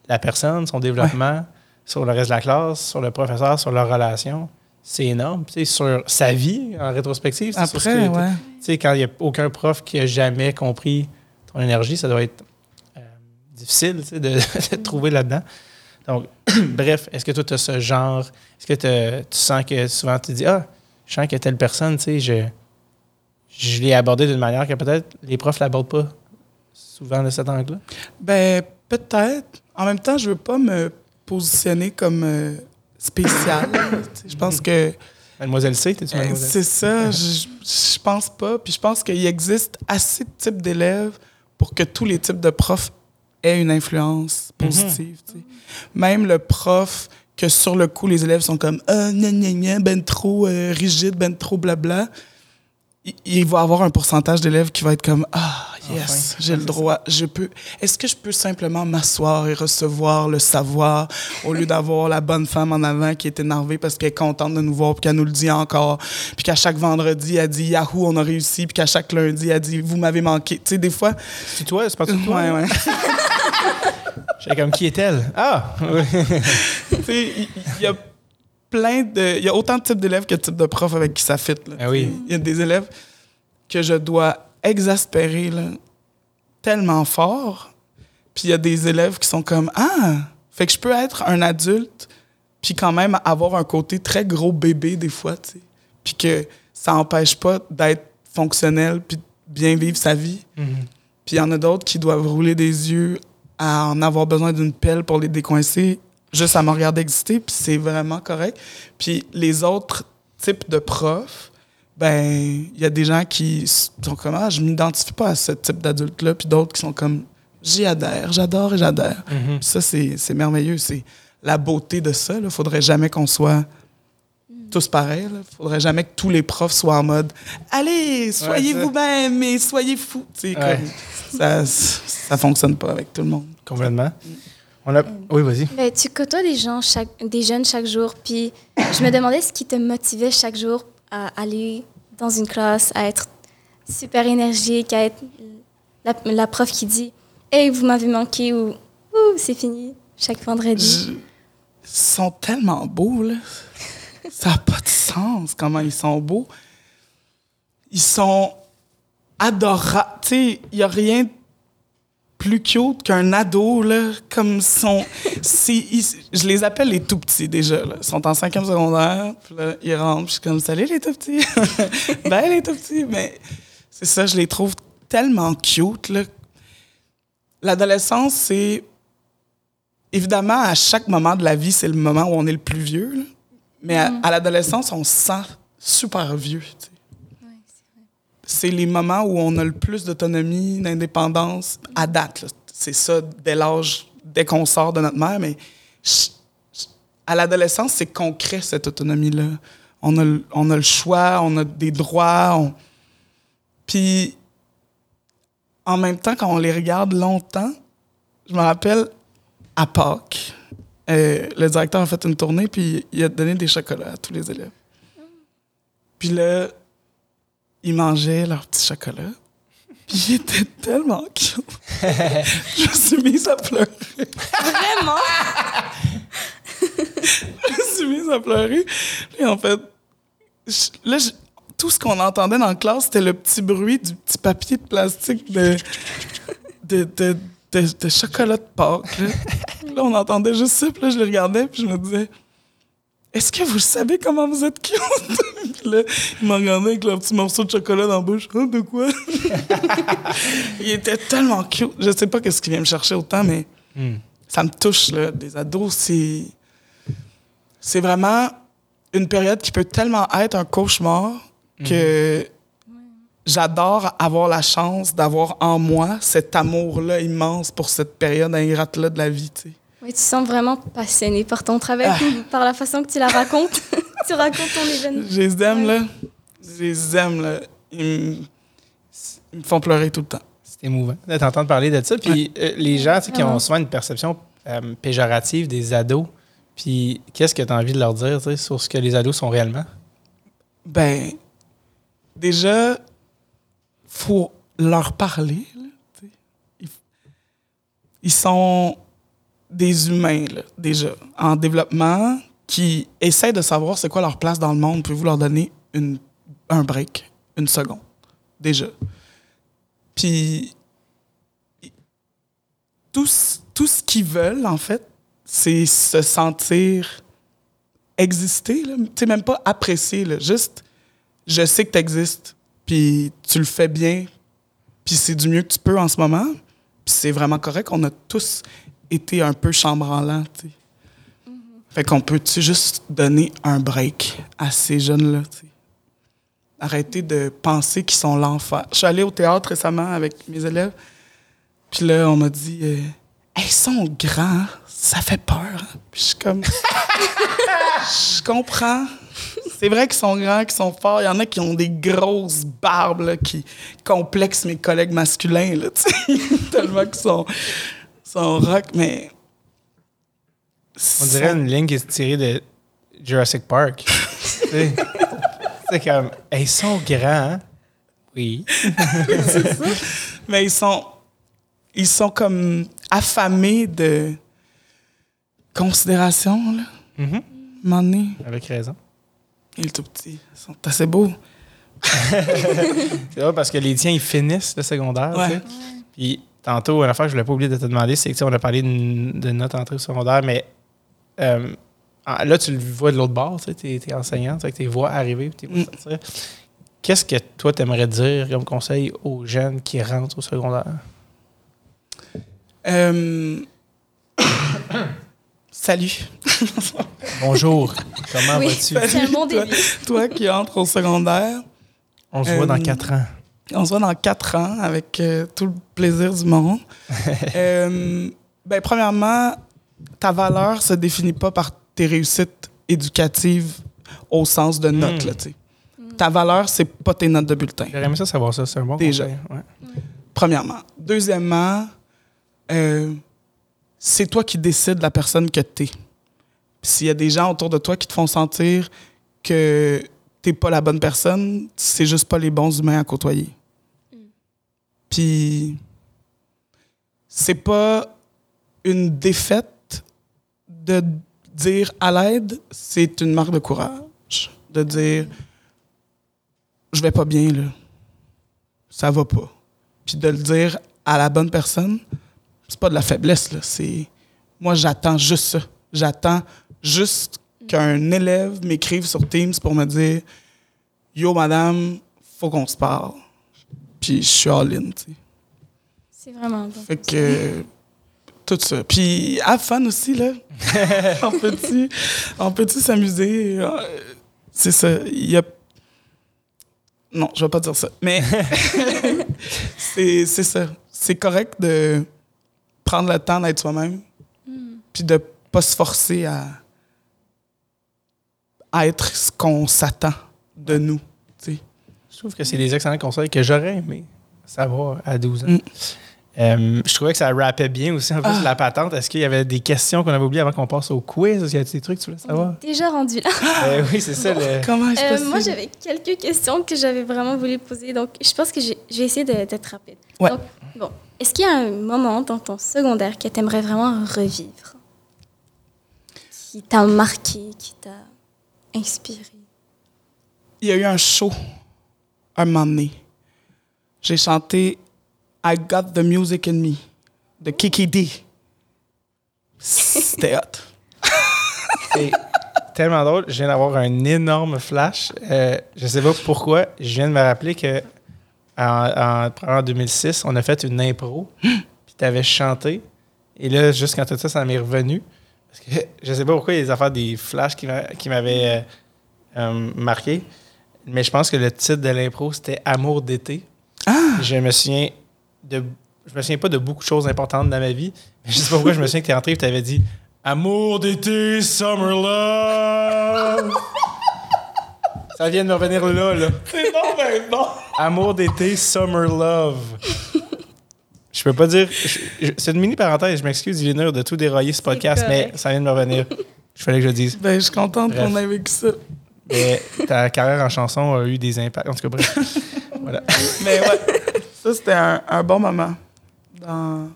la personne, son développement, sur le reste de la classe, sur le professeur, sur leur relation, c'est énorme. Sur sa vie, en rétrospective. Après, ouais. sais, quand il n'y a aucun prof qui a jamais compris ton énergie, ça doit être euh, difficile de, de trouver là-dedans. Donc, bref, est-ce que toi, tu as ce genre, est-ce que tu sens que souvent tu dis, ah, je sens que telle personne, tu sais, je, je l'ai abordé d'une manière que peut-être les profs ne l'abordent pas souvent de cet angle-là? Ben, peut-être. En même temps, je veux pas me positionner comme euh, spécial. Je pense que Mademoiselle C, t'es-tu euh, mademoiselle? c'est ça. Je, je pense pas. Puis je pense qu'il existe assez de types d'élèves pour que tous les types de profs aient une influence positive. tu sais. Même le prof que sur le coup, les élèves sont comme ah, gna, gna, gna, ben trop euh, rigide, ben trop blabla. Il, va avoir un pourcentage d'élèves qui va être comme ah yes, Enfin. j'ai le droit, je peux. Est-ce que je peux simplement m'asseoir et recevoir le savoir au lieu d'avoir la bonne femme en avant qui est énervée parce qu'elle est contente de nous voir puis qu'elle nous le dit encore puis qu'à chaque vendredi elle dit Yahoo on a réussi puis qu'à chaque lundi elle dit vous m'avez manqué. Tu sais des fois. C'est toi, c'est pas toi? Ouais ouais. J'étais comme, qui est-elle? Ah! il y, a plein de. Il y a autant de types d'élèves que de types de profs avec qui ça fit. là. Ah oui. Il y a des élèves que je dois exaspérer là, tellement fort. Puis il y a des élèves qui sont comme Ah! Fait que je peux être un adulte, puis quand même avoir un côté très gros bébé des fois, tu sais. Puis que ça n'empêche pas d'être fonctionnel, puis de bien vivre sa vie. Mhm. Puis il y en a d'autres qui doivent rouler des yeux à en avoir besoin d'une pelle pour les décoincer, juste à me regarder exister, puis c'est vraiment correct. Puis les autres types de profs, ben, il y a des gens qui sont comme, ah, je m'identifie pas à ce type d'adulte-là, puis d'autres qui sont comme, j'y adhère, j'adore et j'adhère. Mhm. Puis ça, c'est merveilleux. C'est la beauté de ça. Il faudrait jamais qu'on soit tous pareils. Il faudrait jamais que tous les profs soient en mode Allez, soyez vous-même et soyez fous. Ouais. comme, ça, ça fonctionne pas avec tout le monde. Complètement. On a... Oui, vas-y. Ben, tu côtoies des gens, chaque, des jeunes chaque jour, puis je me demandais ce qui te motivait chaque jour à aller dans une classe, à être super énergique, à être la, la prof qui dit Hey, vous m'avez manqué ou Ouh, c'est fini chaque vendredi. Je- Ils sont tellement beaux, là. Ça n'a pas de sens comment ils sont beaux. Ils sont adorables. Tu sais, il n'y a rien de plus cute qu'un ado, là. Comme son. ils- je les appelle les tout petits, déjà, là. Ils sont en cinquième secondaire, puis là, ils rentrent, je suis comme, salut les tout petits. ben, les tout petits. Mais c'est ça, je les trouve tellement cute, là. L'adolescence, c'est évidemment, à chaque moment de la vie, c'est le moment où on est le plus vieux. là. Mais à, à l'adolescence, on se sent super vieux. tu sais. C'est les moments où on a le plus d'autonomie, d'indépendance à date. C'est ça dès l'âge, dès qu'on sort de notre mère. Mais à l'adolescence, c'est qu'on crée cette autonomie-là. On a, on a le choix, on a des droits. Puis, en même temps, quand on les regarde longtemps, je me rappelle à Pâques, euh, le directeur a fait une tournée, puis il a donné des chocolats à tous les élèves. Puis là, ils mangeaient leur petit chocolat. Puis ils étaient tellement cute. je me suis mise à pleurer. Vraiment? je me suis mise à pleurer. Et en fait, je- là, je- tout ce qu'on entendait dans la classe, c'était le petit bruit du petit papier de plastique de, de, de, de- de chocolat de Pâques. Là. Là, on entendait juste ça, puis là, je le regardais, puis je me disais, est-ce que vous savez comment vous êtes cute? puis là, ils m'ont regardé avec leur petit morceau de chocolat dans la bouche. Ah, de quoi? Il était tellement cute. Je sais pas qu'est-ce qui vient me chercher autant, mais ça me touche, là. Des ados, c'est. C'est vraiment une période qui peut tellement être un cauchemar que j'adore avoir la chance d'avoir en moi cet amour-là immense pour cette période ingrate-là de la vie, tu sais. Oui, tu sens vraiment passionné par ton travail, Ah. par la façon que tu la racontes. tu racontes ton événement. Je les aime, Ouais. là. Je les aime, là. Ils me, ils me font pleurer tout le temps. C'est émouvant de t'entendre parler de ça. Puis euh, les gens tu sais, qui ont Vraiment. souvent une perception euh, péjorative des ados, puis qu'est-ce que tu as envie de leur dire tu sais, sur ce que les ados sont réellement? Ben, déjà, faut leur parler. là, ils sont des humains, déjà, en développement, qui essaient de savoir c'est quoi leur place dans le monde. Pouvez-vous leur donner une, un break, une seconde, déjà? Puis, tout, tout ce qu'ils veulent, en fait, c'est se sentir exister, tu sais, même pas apprécier, juste je sais que tu existes, puis tu le fais bien, puis c'est du mieux que tu peux en ce moment, puis c'est vraiment correct. On a tous été un peu chambranlants, tu sais. Fait qu'on peut-tu juste donner un break à ces jeunes-là? Arrêter de penser qu'ils sont l'enfer. Je suis allée au théâtre récemment avec mes élèves, puis là, on m'a dit euh, Ils sont grands, ça fait peur. hein. Puis je suis comme Je comprends. C'est vrai qu'ils sont grands, qu'ils sont forts. Il y en a qui ont des grosses barbes là, qui complexent mes collègues masculins, là, tellement qu'ils sont, sont rock, mais. On dirait une ligne qui est tirée de Jurassic Park. C'est comme, Hey, ils sont grands, hein? Oui. Mais ils sont. Ils sont comme affamés de considération, là. Moment donné, Avec raison. il est tout petit. Ils sont assez beaux. C'est vrai parce que les tiens, ils finissent le secondaire. tu sais. Ouais. Puis tantôt, une affaire que je voulais pas oublier de te demander, c'est que tu on a parlé de, de notre entrée au secondaire, mais euh, là, tu le vois de l'autre bord, tu sais, t'es enseignant, tu sais, voix arriver, Mm. sortir. Qu'est-ce que toi, t'aimerais dire comme conseil aux jeunes qui rentrent au secondaire? Euh, Salut. Bonjour, comment Oui. vas-tu? Toi-. Toi qui entres au secondaire, On se voit Euh, dans quatre ans. On se voit dans quatre ans avec euh, tout le plaisir du monde. Euh, ben, premièrement, ta valeur se définit pas par tes réussites éducatives au sens de notes. Mm. là, tu sais. Ta valeur, c'est pas tes notes de bulletin. J'aurais aimé ça savoir ça, c'est un bon Déjà. conseil. ouais. Premièrement. Deuxièmement, euh, c'est toi qui décides de la personne que t'es. Puis S'il y a des gens autour de toi qui te font sentir que t'es pas la bonne personne, c'est juste pas les bons humains à côtoyer. Puis c'est pas une défaite de dire à l'aide, c'est une marque de courage. De dire je vais pas bien là. Ça va pas puis de le dire à la bonne personne, c'est pas de la faiblesse, là. C'est. Moi, j'attends juste ça. J'attends juste qu'un élève m'écrive sur Teams pour me dire Yo, madame, faut qu'on se parle. Puis je suis all-in, tu sais. C'est vraiment bon. Fait que. tout ça. Puis, have fun aussi, là. on peut-tu on peut-tu s'amuser? C'est ça. Il y a... Non, je vais pas dire ça. Mais c'est c'est ça. C'est correct de prendre le temps d'être soi-même, puis de pas se forcer à, à être ce qu'on s'attend de nous. tu sais. Je trouve que c'est des excellents conseils que j'aurais aimé savoir à 12 ans. Mm. Euh, je trouvais que ça rappait bien aussi en plus Ah. la patente. Est-ce qu'il y avait des questions qu'on avait oubliées avant qu'on passe au quiz? Est-ce qu'il y a des trucs que tu voulais savoir? Déjà rendu là. Euh, oui, c'est ça. le- Comment est-ce Euh, moi, j'avais quelques questions que j'avais vraiment voulu poser. Donc, je pense que j'ai- je vais essayer d'être rapide. Ouais. Donc, bon, est-ce qu'il y a un moment dans ton secondaire que tu aimerais vraiment revivre? Qui t'a marqué, qui t'a inspiré? Il y a eu un show un moment donné. J'ai chanté I Got the Music in Me de Kiki D. C'était hot. C'est tellement drôle. Je viens d'avoir un énorme flash. Euh, je sais pas pourquoi. Je viens de me rappeler que en, en, en 2006, on a fait une impro. Puis tu avais chanté. Et là, juste quand tout ça, ça m'est revenu. Parce que je sais pas pourquoi il y a des affaires des flashs qui m'a- qui m'avaient euh, euh, marqué. Mais je pense que le titre de l'impro, c'était Amour d'été. Ah! Je me souviens de. Je me souviens pas de beaucoup de choses importantes dans ma vie. Mais je sais pas pourquoi je me souviens que tu es rentré et tu avais dit Amour d'été, summer love. Ça vient de me revenir là, là. C'est non, ben non. Amour d'été, summer love. Je peux pas dire. C'est une mini parenthèse, je m'excuse, Ilinur, de tout dérailler ce podcast, mais ça vient de me revenir. Je fallait que je le dise. Ben, je suis contente qu'on ait vécu ça. Mais ta carrière en chanson a eu des impacts. En tout cas, bref. voilà. Mais ouais, ça, c'était un, un bon moment dans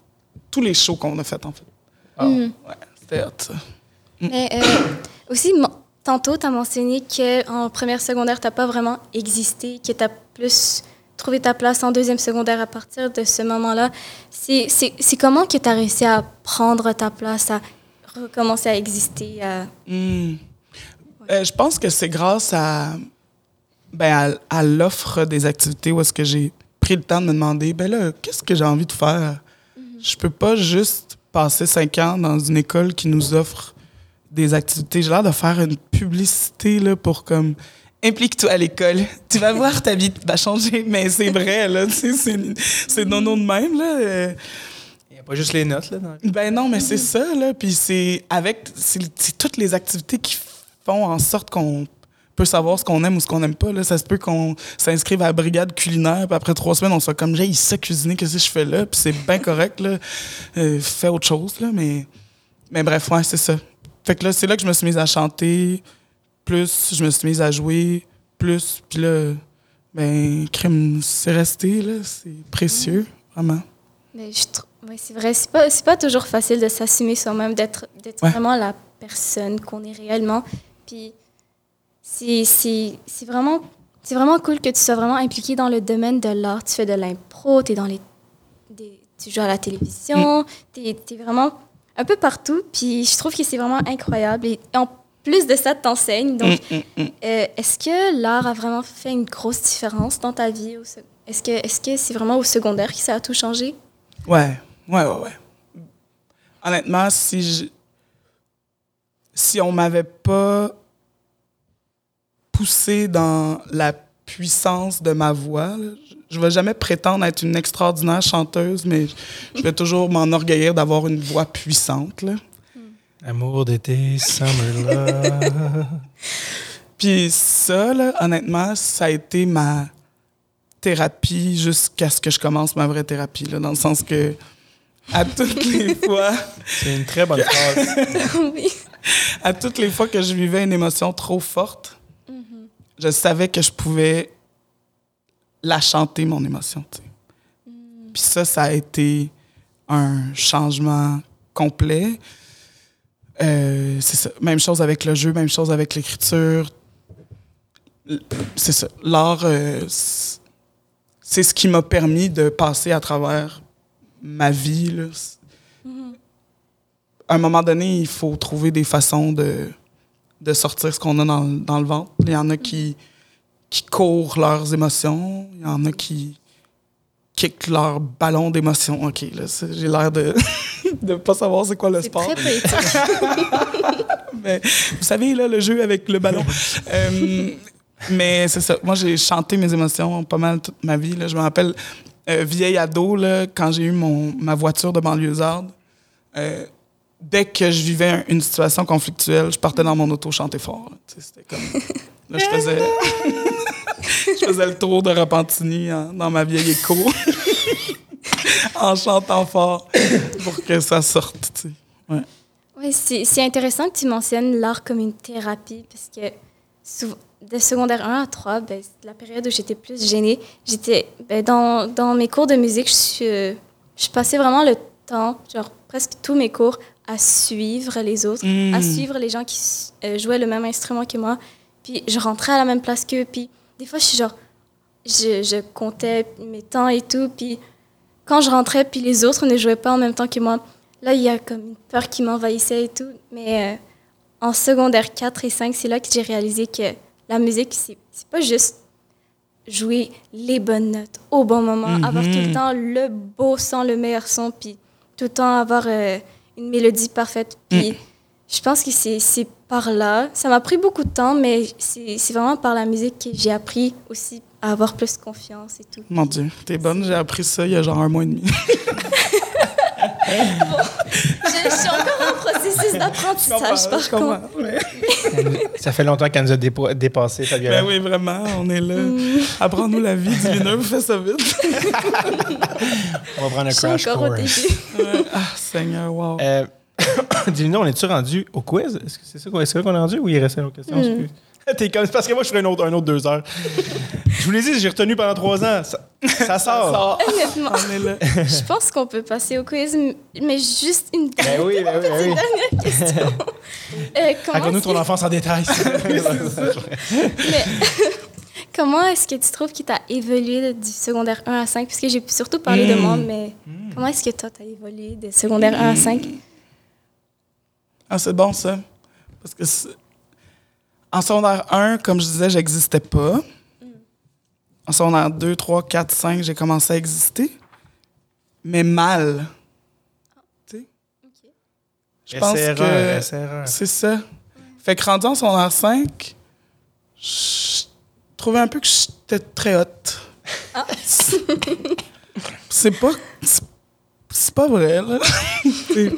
tous les shows qu'on a fait, en fait. Ah. Mhm. Ouais, c'était hot, ça. Mais euh, aussi, tantôt, tu as mentionné qu'en première secondaire, tu n'as pas vraiment existé, que tu as plus trouvé ta place en deuxième secondaire à partir de ce moment-là. C'est comment que tu as réussi à prendre ta place, à recommencer à exister? à- Hmm. Euh, je pense que c'est grâce à, ben, à, à l'offre des activités où est-ce que j'ai pris le temps de me demander, ben là, qu'est-ce que j'ai envie de faire? Je peux pas juste passer cinq ans dans une école qui nous offre des activités. J'ai l'air de faire une publicité là, pour comme implique-toi à l'école. Tu vas voir, ta vie va changer. Mais c'est vrai, là. C'est c'est nono de même, là. Il n'y a pas juste les notes, là. dans- ben non, mais c'est ça, là. Puis c'est avec. C'est c'est toutes les activités qui font en sorte qu'on peut savoir ce qu'on aime ou ce qu'on n'aime pas. Là. Ça se peut qu'on s'inscrive à la brigade culinaire, puis après trois semaines, on soit comme, j'ai ça cuisiner, qu'est-ce que je fais là? Puis c'est bien correct, là. Euh, fais autre chose, là. Mais, mais bref, ouais, c'est ça. Fait que là, c'est là que je me suis mise à chanter, plus je me suis mise à jouer, plus. Puis là, ben, crème, c'est resté, là. C'est précieux, vraiment. Mais je trou- ouais, c'est vrai, c'est pas, c'est pas toujours facile de s'assumer soi-même, d'être, d'être Ouais. vraiment la personne qu'on est réellement. Puis c'est, vraiment, c'est vraiment cool que tu sois vraiment impliqué dans le domaine de l'art. Tu fais de l'impro, t'es dans les, des- tu joues à la télévision, tu es, vraiment un peu partout. Puis je trouve que c'est vraiment incroyable. Et plus de ça, tu t'enseignes. Donc, Mm, mm, mm. euh, est-ce que l'art a vraiment fait une grosse différence dans ta vie? Est-ce que, c'est vraiment au secondaire que ça a tout changé? Ouais, ouais, ouais, ouais. Honnêtement, si je... si on m'avait pas poussé dans la puissance de ma voix, là, je- je vais jamais prétendre être une extraordinaire chanteuse, mais je vais toujours m'enorgueillir d'avoir une voix puissante. Là. Amour d'été, summer love. Puis ça, là, honnêtement, ça a été ma thérapie jusqu'à ce que je commence ma vraie thérapie, là, dans le sens que à toutes les fois... C'est une très bonne phrase. oui. à toutes les fois que je vivais une émotion trop forte, je savais que je pouvais la chanter, mon émotion. tu sais. Puis ça, ça a été un changement complet. Euh, c'est ça. Même chose avec le jeu, même chose avec l'écriture. C'est ça. L'art, euh, c'est ce qui m'a permis de passer à travers ma vie. là. À un moment donné, il faut trouver des façons de, de sortir ce qu'on a dans, dans le ventre. Il y en a qui, qui courent leurs émotions. Il y en a qui kickent leur ballon d'émotions. OK, là, j'ai l'air de... de pas savoir c'est quoi le sport. très. Mais, vous savez, là, le jeu avec le ballon. Euh, mais c'est ça. Moi, j'ai chanté mes émotions pas mal toute ma vie. Là. Je me rappelle, euh, vieille ado, là, quand j'ai eu mon, ma voiture de banlieusarde, euh, dès que je vivais un- une situation conflictuelle, je partais dans mon auto chanter fort. C'était comme... Là, je faisais... je faisais le tour de Repentigny en- dans ma vieille écho. en chantant fort pour que ça sorte, tu sais. Ouais. Oui, c'est c'est intéressant que tu mentionnes l'art comme une thérapie parce que sou- de secondaire 1 à 3, ben, c'est la période où j'étais plus gênée. J'étais ben, dans, dans mes cours de musique, je, euh, je passais vraiment le temps, genre presque tous mes cours, à suivre les autres, à suivre les gens qui euh, jouaient le même instrument que moi. Puis je rentrais à la même place qu'eux. Puis des fois, je suis genre, je, je comptais mes temps et tout. Puis quand je rentrais, puis les autres ne jouaient pas en même temps que moi, là, il y a comme une peur qui m'envahissait et tout. Mais euh, en secondaire 4 et 5, c'est là que j'ai réalisé que la musique, c'est pas juste jouer les bonnes notes au bon moment, avoir tout le temps le beau son, le meilleur son, puis tout le temps avoir euh, une mélodie parfaite. Puis je pense que c'est par là. Ça m'a pris beaucoup de temps, mais c'est vraiment par la musique que j'ai appris aussi à avoir plus confiance et tout. Mon Dieu, t'es bonne. J'ai appris ça il y a genre un mois et demi. Je, je suis encore en processus d'apprentissage, par contre. Ça fait longtemps qu'elle nous a dépo- dépassé, Fabiola. Ben oui, vraiment, on est là. Apprends-nous la vie, dis-le, fais ça vite. On va prendre un Je suis crash encore au course. début. Ouais. Ah, Seigneur, wow. Euh, Dis-nous, on est-tu rendu au quiz? Est-ce que c'est ça qu'on est qu'on est rendu ou il restait une autre question? Hmm. T'es comme, c'est parce que moi, je ferais un autre, un autre deux heures. je vous l'ai dit, j'ai retenu pendant trois ans. Ça, ça sort. Ça, Honnêtement, on est là. je pense qu'on peut passer au quiz, mais juste une Ben oui, ben oui, ben oui. dernière question. Euh, comment Raconte-nous est-ce ton enfance en détail. mais- comment est-ce que tu trouves que tu as évolué du secondaire 1 à 5? Parce que j'ai surtout parlé de Hmm. moi, mais comment est-ce que toi, tu as évolué de secondaire 1 à 5? Ah, c'est bon, ça. Parce que c'est- en secondaire 1, comme je disais, j'existais pas. En secondaire 2, 3, 4, 5, j'ai commencé à exister. Mais mal. Tu sais? Je pense que c'est ça. Fait que rendu en secondaire 5, je trouvais un peu que j'étais très haute. c'est pas... c'est- pas vrai, là.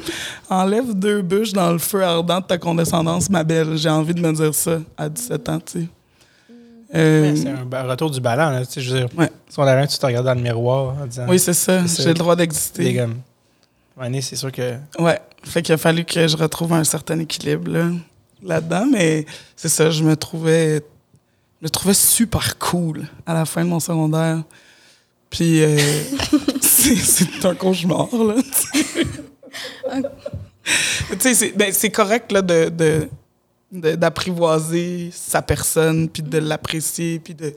Enlève deux bûches dans le feu ardent de ta condescendance, ma belle. J'ai envie de me dire ça à 17 ans, tu sais. Euh, C'est un ba- retour du ballon. Là, tu sais, je veux dire, Ouais. si on un, tu te regardes dans le miroir en disant oui, c'est ça. J'ai le droit d'exister. Ouais, c'est sûr que. Ouais. Fait qu'il a fallu que je retrouve un certain équilibre là, là-dedans, mais c'est ça, je me trouvais je me trouvais super cool à la fin de mon secondaire. Puis euh, c'est un cauchemar là. tu sais, c'est ben, c'est correct là de, d'apprivoiser sa personne, puis de l'apprécier, puis de,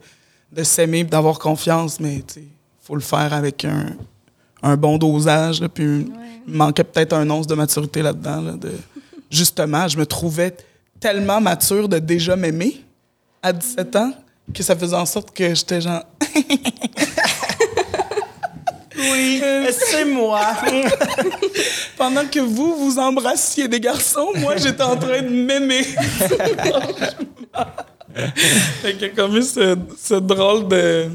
de s'aimer, puis d'avoir confiance, mais tu sais, faut le faire avec un, un bon dosage, là, puis il manquait peut-être un once de maturité là-dedans. là, de... Justement, je me trouvais tellement mature de déjà m'aimer à 17 ans que ça faisait en sorte que j'étais genre. Oui, c'est moi. Pendant que vous, vous embrassiez des garçons, moi, j'étais en train de m'aimer. fait qu'il y a comme eu ce, ce drôle de.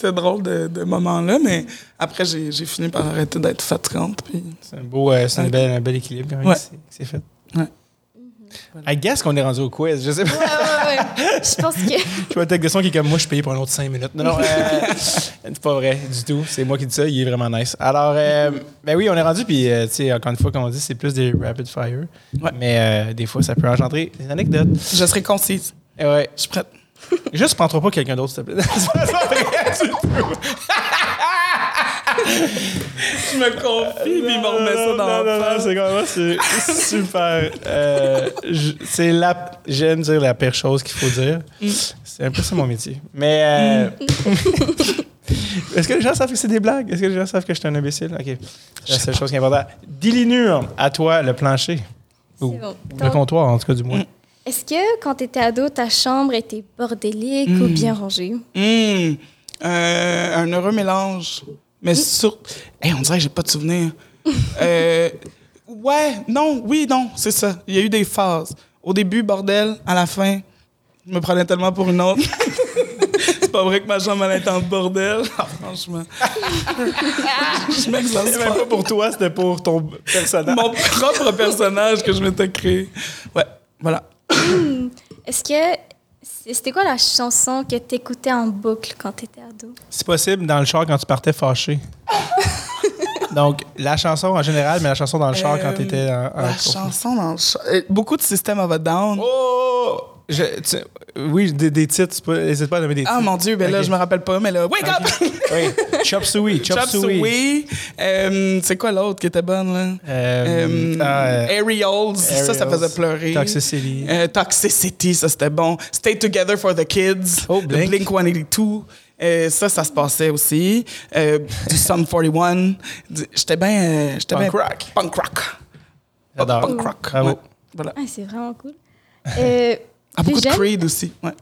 Ce drôle de, de moment-là, mais après, j'ai j'ai fini par arrêter d'être fatigante. Puis... C'est un beau, euh, c'est un bel, un bel équilibre quand même Ouais. qui s'est- qui s'est fait. Ouais. I guess qu'on est rendu au quiz. Je sais pas. Ouais, ouais, ouais. Je pense que. Je vois le son qui est comme moi, je paye pour un autre 5 minutes. Non, non, euh, c'est pas vrai du tout. C'est moi qui dis ça, il est vraiment nice. Alors, euh, ben oui, on est rendu, puis, euh, tu sais, encore une fois, comme on dit, c'est plus des rapid fire. Ouais. Mais euh, des fois, ça peut engendrer des anecdotes. Je serai concise. Et ouais. Je suis prête. Juste, prends-toi pas quelqu'un d'autre, s'il te plaît. C'est pas vrai du tout. Je me confie, puis il me remet ça dans non, non, c'est comme moi, c'est super. Euh, c'est la. J'aime dire la pire chose qu'il faut dire. C'est un peu ça mon métier. Mais. euh, Est-ce que les gens savent que c'est des blagues? Est-ce que les gens savent que je suis un imbécile? OK. C'est la seule chose qui est importante. Dilinure, à toi, le plancher. Ou bon. le comptoir, en tout cas, du moins. Est-ce que quand tu étais ado, ta chambre était bordélique ou bien rangée? Hum, euh, un heureux mélange. Mais sur. Hey, on dirait que j'ai pas de souvenir. Euh, ouais, non, oui, non, c'est ça. Il y a eu des phases. Au début, bordel, à la fin, je me prenais tellement pour une autre. c'est pas vrai que ma chambre allait être en bordel. Ah, franchement. je C'était même pas pour toi, c'était pour ton personnage. Mon propre personnage que je m'étais créé. Ouais, voilà. Est-ce que. C'était quoi la chanson que t'écoutais en boucle quand t'étais ado? C'est possible dans le char quand tu partais fâché. Donc, la chanson en général, mais la chanson dans le char quand Euh, t'étais en, en- La chanson dans le char. Euh, Beaucoup de System of a Down. Oh! Je- tu- oui, des, des titres, c'est pas- n'hésite pas à nommer des titres. Ah mon Dieu, ben là, je me rappelle pas, mais là, Wake Up! Oui, Chop Suey, Chop, Chop Suey. Euh, c'est quoi l'autre qui était bonne, là? Euh, Euh, euh, Aerials, ça, ça faisait pleurer. Toxicity. Euh, Toxicity, ça c'était bon. Stay Together for the Kids. Oh, Blink. Blink 182. Euh, ça, ça se passait aussi. Euh, du Sum 41. Du- J'étais bien. euh, j'étais Punk bien- rock. Punk rock. J'adore. Punk rock. Bravo. ouais. Voilà. Ah, c'est vraiment cool. Euh, Ah, beaucoup de? Creed aussi. Ouais.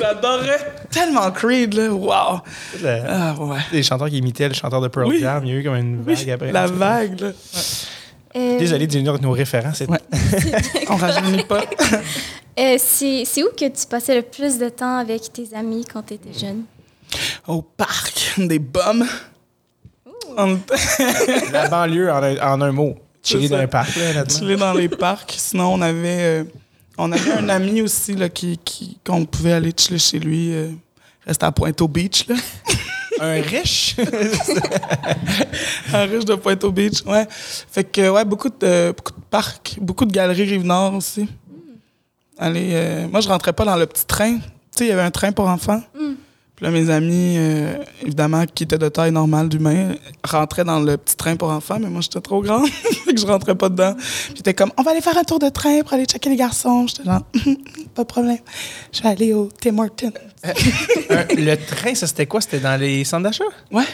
J'adorais tellement Creed, là. Wow. Le- Ah, ouais. Les chanteurs qui imitaient le chanteur de Pearl Oui. Jam, il y a eu comme une Oui, vague après. la vague, là. Euh, Désolé de nos référents. C'est Ouais. On rajeunit pas. euh, c'est où que tu passais le plus de temps avec tes amis quand t'étais jeune? Au parc, des bums. On la banlieue en un, en un mot. Chiller dans ça. un parc, là, honnêtement. chillait dans les parcs. Sinon, on avait, euh, on avait un ami aussi là, qui, qui, qu'on pouvait aller chiller chez lui. Euh, rester à Pointe-au-Beach, là. Un riche? Un riche de Pointe-au-Beach, ouais. Fait que, ouais, beaucoup de, beaucoup de parcs, beaucoup de galeries Rive-Nord aussi. Allez, euh, moi, je rentrais pas dans le petit train. Tu sais, il y avait un train pour enfants. Puis là, mes amis, euh, évidemment, qui étaient de taille normale d'humain, rentraient dans le petit train pour enfants, mais moi, j'étais trop grande. que je rentrais pas dedans. Puis étaient comme, on va aller faire un tour de train pour aller checker les garçons. J'étais genre, pas de problème. Je vais aller au Tim Hortons. Un- le train, ça, c'était quoi? C'était dans les centres d'achat? Ouais.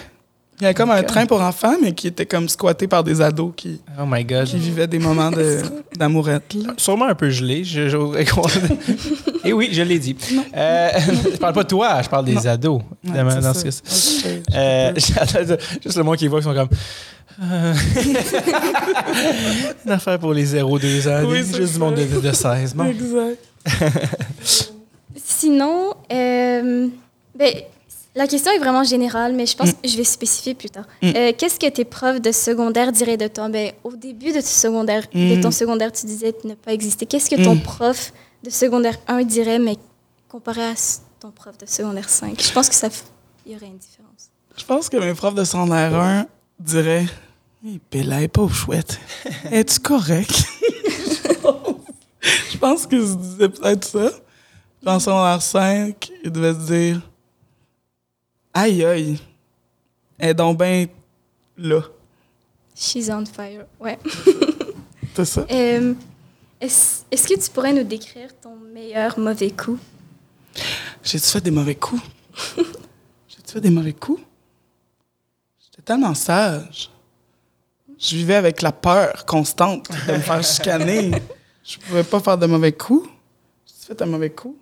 Il y avait comme un train pour enfants, mais qui était comme squatté par des ados qui, Oh my God. qui vivaient des moments de- d'amourette. là. Sûrement un peu gelé, je- j'oserais croire. Et oui, je l'ai dit. Euh, je parle pas de toi, je parle des Non. ados, Ouais, dans ça. ce je- je- Euh, juste le monde qui voit qui sont comme. euh, Une affaire pour les 0-2 ans. Oui, juste du ça. monde de, de, de 16. Bon. Exact. Sinon, euh, ben, la question est vraiment générale, mais je pense que je vais spécifier plus tard. Mm. Euh, Qu'est-ce que tes profs de secondaire diraient de toi? Ben, au début de ton secondaire, de Mm. ton secondaire, tu disais ne pas exister. Qu'est-ce que ton Mm. prof de secondaire 1 dirait, mais comparé à ton prof de secondaire 5? Je pense que ça il y aurait une différence. Je pense que mes profs de secondaire 1 diraient Hé, Bella, est pas chouette. Es-tu correct? je pense qu'ils se disaient peut-être ça. Puis en secondaire 5, ils devaient se dire Aïe, aïe, elle est donc bien là. She's on fire. Ouais. C'est ça. Euh, Est-ce est-ce que tu pourrais nous décrire ton meilleur mauvais coup? J'ai-tu fait des mauvais coups? J'ai-tu fait des mauvais coups? J'étais tellement sage. Je vivais avec la peur constante de me faire chicaner. Je pouvais pas faire de mauvais coups. J'ai fait un mauvais coup?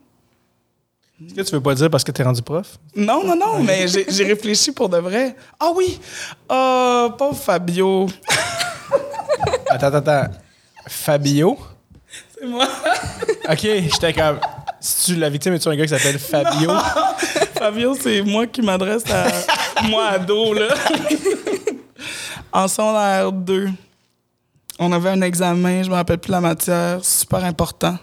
Est-ce que tu veux pas dire parce que t'es rendu prof? Non, non, non, mais j'ai réfléchi pour de vrai. Ah oui! Oh, pauvre Fabio. Attends, attends, attends. Fabio? C'est moi. Ok, j'étais comme. Si tu la victime, es-tu un gars qui s'appelle Fabio? Fabio, c'est moi qui m'adresse à moi ado, là. en secondaire 2, on avait un examen, je me rappelle plus la matière, super important.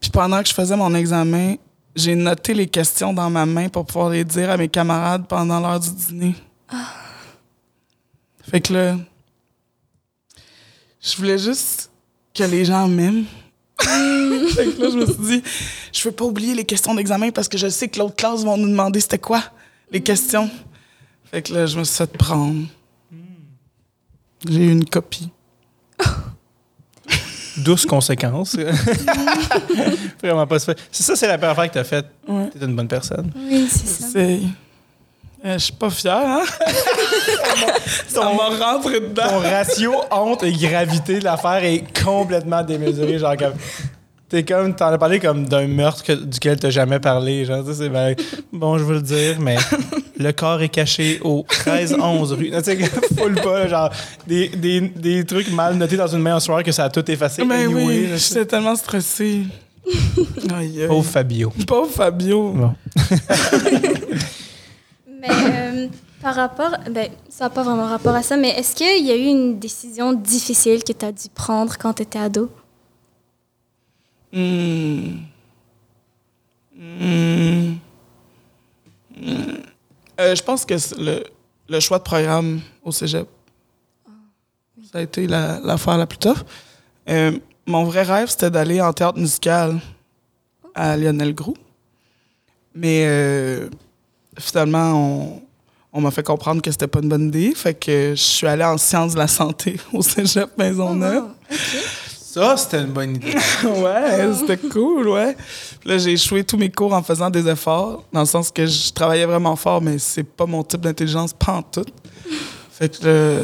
Puis pendant que je faisais mon examen, j'ai noté les questions dans ma main pour pouvoir les dire à mes camarades pendant l'heure du dîner. Fait que là, je voulais juste que les gens m'aiment. fait que là, je me suis dit, je veux pas oublier les questions d'examen parce que je sais que l'autre classe vont nous demander c'était quoi les questions. Fait que là, je me suis fait prendre. J'ai eu une copie. Douce conséquence. Vraiment pas. C'est ça, c'est la première fois que t'as fait. Ouais. T'es une bonne personne. Oui, c'est ça. C'est. Euh, je suis pas fière, hein? Ça m'a rentré Ton dedans. ratio honte et gravité de l'affaire est complètement démesuré. Genre, comme. T'es comme. T'en as parlé comme d'un meurtre que- duquel t'as jamais parlé. Genre, tu c'est ben, Bon, je veux le dire, mais. Le corps est caché au 13-11 rue. Tu sais, full pas, genre, des, des, des trucs mal notés dans une main en soir que ça a tout effacé. Mais anyway, oui, j'étais tellement aïe. Pauvre Fabio. Pauvre Fabio. Bon. Mais euh, par rapport, ben, ça n'a pas vraiment rapport à ça, mais est-ce qu'il y a eu une décision difficile que tu as dû prendre quand tu étais ado? Hmm. Hmm. Hmm. Euh, je pense que le, le choix de programme au cégep, ça a été la- l'affaire la, plus tough. Euh, mon vrai rêve, c'était d'aller en théâtre musical à Lionel Groux. Mais euh, finalement, on, on m'a fait comprendre que c'était pas une bonne idée. Fait que je suis allée en sciences de la santé au cégep Maisonneuve. Oh. Ça, c'était une bonne idée. ouais, c'était cool, ouais. Puis là, j'ai échoué tous mes cours en faisant des efforts, dans le sens que je travaillais vraiment fort, mais c'est pas mon type d'intelligence, pas en tout. Fait que là,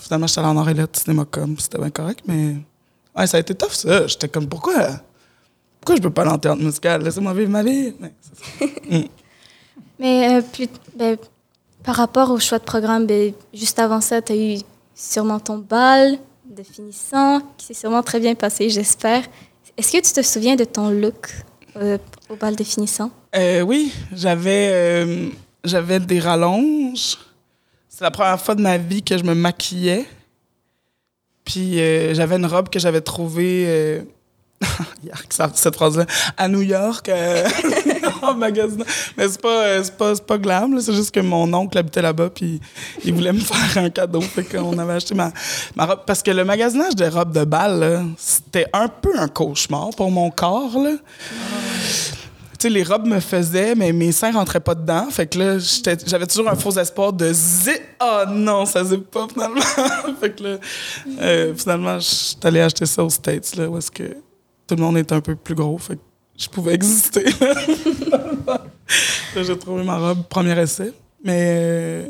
finalement, j'étais allée en or et lettres, cinéma com, c'était bien correct, mais ouais, ça a été tough, ça. J'étais comme, pourquoi, pourquoi je peux pas aller en théâtre musical? Laissez-moi vivre ma vie. Mais ça. Mais euh, plus- ben, par rapport au choix de programme, ben, juste avant ça, tu as eu sûrement ton bal de finissant, qui s'est sûrement très bien passé, j'espère. Est-ce que tu te souviens de ton look euh, au bal de finissant? Euh, oui, j'avais euh, j'avais des rallonges. C'est la première fois de ma vie que je me maquillais. Puis j'avais une robe que j'avais trouvée cette phrase-là à New York en magasin. Mais c'est pas euh, c'est pas c'est pas là, c'est juste que mon oncle habitait là-bas puis il voulait me faire un cadeau fait qu'on avait acheté ma, ma robe parce que le magasinage de robes de bal c'était un peu un cauchemar pour mon corps là tu sais, les robes me faisaient, mais mes seins rentraient pas dedans. Fait que là, j'avais toujours un faux espoir de zi. Oh non, ça zip pas finalement. fait que là, euh, finalement, je suis allée acheter ça aux States, là, où est-ce que tout le monde est un peu plus gros. Fait que je pouvais exister. j'ai trouvé ma robe, premier essai. Mais, euh,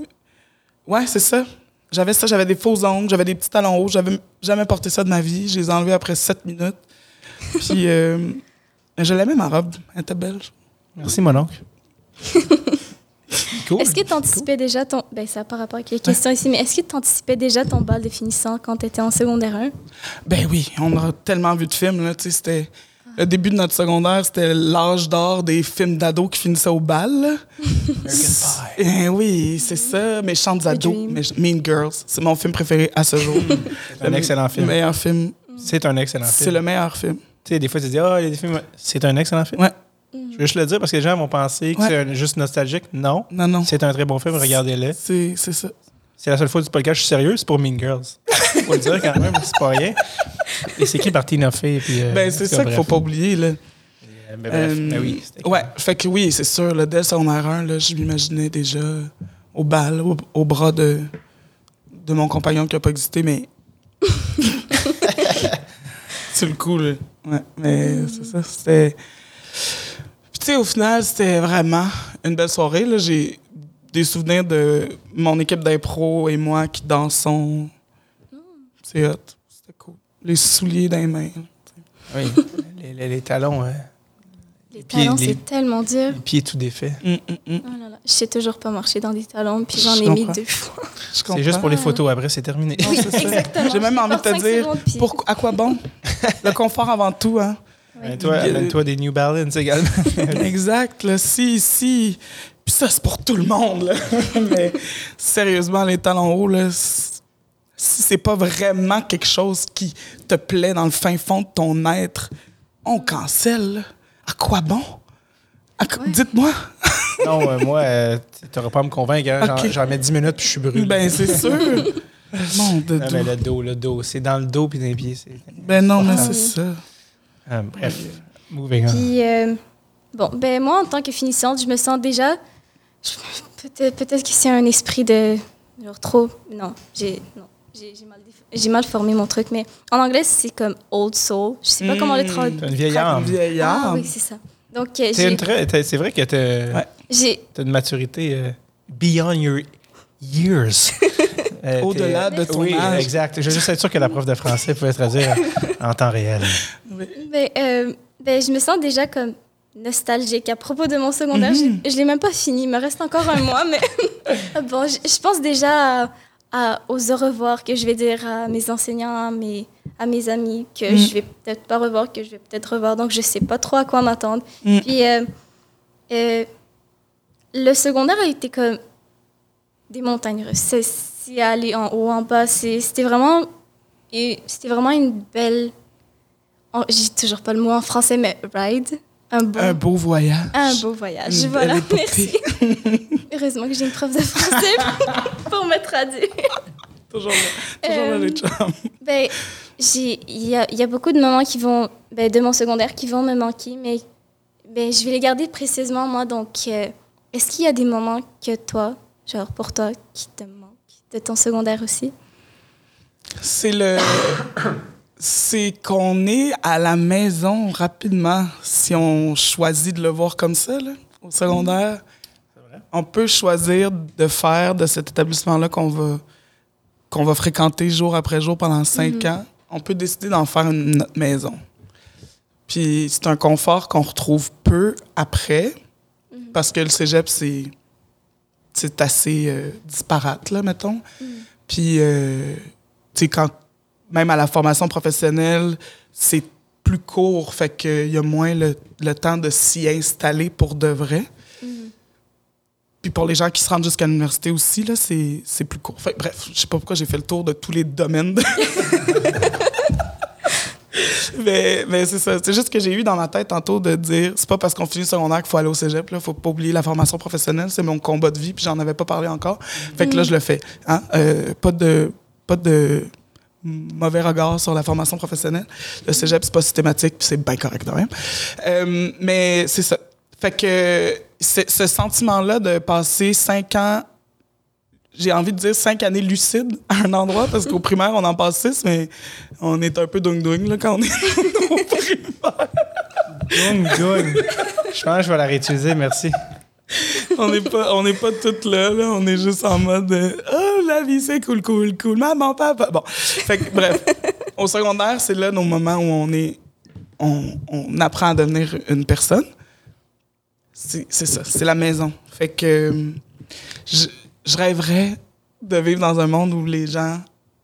ouais, c'est ça. J'avais ça, j'avais des faux ongles, j'avais des petits talons hauts. J'avais jamais porté ça de ma vie. Je les ai enlevés après 7 minutes. Puis, euh, je l'aimais, ma robe. Elle était belle. Merci, mon oncle. cool. Est-ce que tu anticipais déjà ton. Ben, ça pas rapport avec les questions ici, mais est-ce que tu anticipais déjà ton bal de finissant quand tu étais en secondaire 1? Ben oui, on a tellement vu de films. Là, tu sais, c'était le début de notre secondaire, c'était l'âge d'or des films d'ados qui finissaient au bal. Eh oui, c'est ça. Méchantes ados. Mean Girls. C'est mon film préféré à ce jour. C'est un excellent Le film. meilleur film. C'est un excellent C'est film. le meilleur film. Tu sais, des fois, tu dis, ah, il y a des films. C'est un excellent film. Ouais. Je veux juste le dire parce que les gens vont penser que Ouais. c'est juste nostalgique. Non. Non, non. C'est un très bon film, regardez-le. C'est c'est ça. C'est la seule fois du podcast, je suis sérieux, c'est pour Mean Girls. Faut le dire quand même, c'est pas rien. Et c'est écrit par Tina Fey. Puis, euh, ben, c'est ça qu'il faut pas oublier. Là. Euh, Mais bref, Euh, ben oui. Ouais, fait que oui, c'est sûr. Là, dès le secondaire 1, là, je m'imaginais déjà au bal, au, au bras de, de mon compagnon qui n'a pas existé, mais. c'est le coup, là. Ouais, mais c'est ça, c'était. Puis, tu sais, au final, c'était vraiment une belle soirée. Là. J'ai des souvenirs de mon équipe d'impro et moi qui dansons. C'est hot. C'était cool. Les souliers dans les mains. Oui, les, les- les talons, hein, Les pieds- talons, c'est tellement dur. les pieds tout défaits. Hum, hum, hum. Oh là là. Je sais toujours pas marcher dans des talons, puis j'en Je ai mis deux fois. Je C'est juste pour les photos, après c'est terminé. Exactement. J'ai même envie de te dire, pour, à quoi bon? Le confort avant tout, hein? Amène-toi Ouais. amène-toi des New Balance également. exact, là. Si, si. Puis ça, c'est pour tout le monde, là. Mais sérieusement, les talons hauts, là, si c'est pas vraiment quelque chose qui te plaît dans le fin fond de ton être, on cancelle, là. À quoi bon? Dites-moi. non, euh, moi, euh, t'auras pas à me convaincre. hein. J'en- mets 10 minutes puis je suis brûlé. Ben, c'est sûr. Mon de Non, mais le dos, le dos. C'est dans le dos puis dans les pieds. Ben non, mais Ah c'est oui. ça. Ah, bref, moving on. Puis, euh, bon, ben moi, en tant que finissante, je me sens déjà. Peut-être peut que c'est un esprit de. Genre trop. Non, j'ai. Mal, formé mon truc, mais en anglais, c'est comme old soul. Je sais pas comment le Mm. traduire. Une vieille âme. Vieillard. Ah oui, c'est ça. Donc, euh, C'est une vrai que t'as Ouais. t'as une maturité euh, beyond your years. Euh, Au-delà de ton oui, âge. exact. Je veux juste être sûr que la prof de français pouvait traduire en temps réel. Euh, ben, je me sens déjà comme nostalgique à propos de mon secondaire. Je Je l'ai même pas fini, il me reste encore un mois, mais bon, je, je pense déjà à, à- aux au revoir que je vais dire à mes enseignants, à mes, à mes amis, que Mm. je vais peut-être pas revoir, que je vais peut-être revoir. Donc, je sais pas trop à quoi m'attendre. Mm. Puis, euh, euh, le secondaire a été comme des montagnes russes. C'est- aller en haut, en bas. C'était vraiment, et c'était vraiment une belle. J'ai toujours pas le mot en français, mais ride. Un beau, Un beau voyage. un beau voyage. Voilà, merci. Heureusement que j'ai une prof de français pour me traduire. Toujours là. Toujours Euh. Ben, il y a, il y a beaucoup de moments qui vont, ben, de mon secondaire qui vont me manquer, mais ben, je vais les garder précisément, moi. Donc, euh, est-ce qu'il y a des moments que toi, genre pour toi, qui te manquent de ton secondaire aussi? C'est le. C'est qu'on est à la maison rapidement si on choisit de le voir comme ça, là, au secondaire. On peut choisir de faire de cet établissement-là qu'on va, qu'on va fréquenter jour après jour pendant cinq ans. On peut décider d'en faire une, notre maison. Puis c'est un confort qu'on retrouve peu après, parce que le cégep, c'est, c'est assez euh, disparate, là, mettons. Puis, euh, tu sais, quand, même à la formation professionnelle, c'est plus court, fait qu'il y a moins le, le temps de s'y installer pour de vrai. Puis pour les gens qui se rendent jusqu'à l'université aussi, là, c'est, c'est plus court. Fait, bref, je sais pas pourquoi j'ai fait le tour de tous les domaines. de- mais mais c'est ça. C'est juste que j'ai eu dans ma tête tantôt de dire c'est pas parce qu'on finit le secondaire qu'il faut aller au cégep. Là. Faut pas oublier la formation professionnelle. C'est mon combat de vie, puis j'en avais pas parlé encore. Fait que là, je le fais. Hein? Euh, pas de. Pas de mauvais regard sur la formation professionnelle. Le cégep, c'est pas systématique, c'est bien correct quand même. Euh, mais c'est ça. Fait que ce sentiment-là de passer cinq ans, j'ai envie de dire cinq années lucides à un endroit, parce qu'au primaire, on en passe six, mais on est un peu dung-dung quand on est au primaire. Dung, dung. Je pense que je vais la réutiliser, merci. On n'est pas, on pas toutes là. On est juste en mode euh, Oh, la vie, c'est cool, cool, cool. Maman, papa. Bon. Fait bref. Au secondaire, c'est là nos moments où on est. On, apprend à devenir une personne. C'est ça. C'est la maison. Fait que. Je, je rêverais de vivre dans un monde où les gens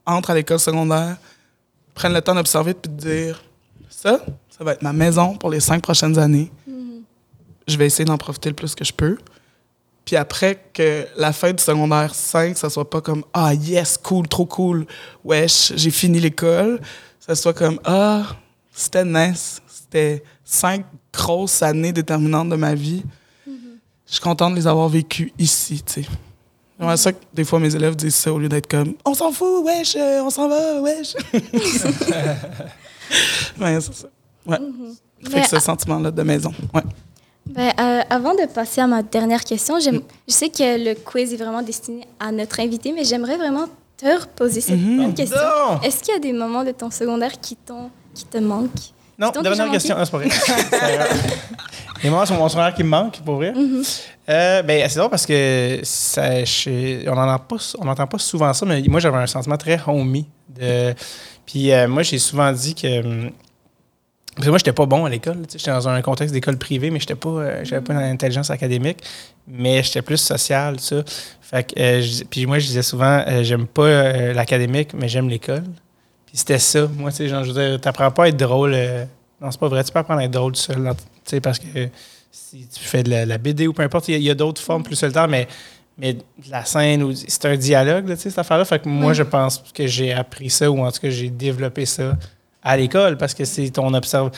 entrent à l'école secondaire, prennent le temps d'observer puis de dire Ça, ça va être ma maison pour les cinq prochaines années je vais essayer d'en profiter le plus que je peux. Puis après, que la fin du secondaire 5, ça soit pas comme Ah, yes, cool, trop cool, wesh, j'ai fini l'école. Ça soit comme Ah, c'était nice. C'était cinq grosses années déterminantes de ma vie. Je suis content de les avoir vécues ici, tu sais. J'aimerais ça que des fois mes élèves disent ça au lieu d'être comme On s'en fout, wesh, euh, on s'en va, wesh. ouais, c'est ça. Ouais. Fait Mais que ce sentiment-là de maison. Ouais. Ben, euh, avant de passer à ma dernière question, je sais que le quiz est vraiment destiné à notre invité, mais j'aimerais vraiment te reposer cette Mhm. même question. Est-ce qu'il y a des moments de ton secondaire qui, t'ont- qui te manquent? Non, dernière question. Ah, c'est pas vrai. Les moments sur mon secondaire qui me manquent, pour vrai? Euh, ben, c'est drôle parce que ça, je- on n'entend pas, pas souvent ça, mais moi, j'avais un sentiment très homey. De, puis euh, moi, j'ai souvent dit que. Parce que moi, j'étais pas bon à l'école. J'étais dans un contexte d'école privée, mais j'étais pas, euh, j'avais pas une intelligence académique, mais j'étais plus social, ça. Fait que, euh, je- puis moi, je disais souvent, euh, j'aime pas l'académique, mais j'aime l'école. Puis c'était ça. Moi, tu sais, genre, je veux dire, t'apprends pas à être drôle. non, c'est pas vrai. Tu peux apprendre à être drôle tout seul. Tu sais, parce que si tu fais de la, la BD ou peu importe, il y a- d'autres formes plus solitaires, mais, mais de la scène, ou c'est un dialogue, là, tu sais, cette affaire-là. Fait que moi, je pense que j'ai appris ça, ou en tout cas, j'ai développé ça à l'école, parce que c'est ton observe.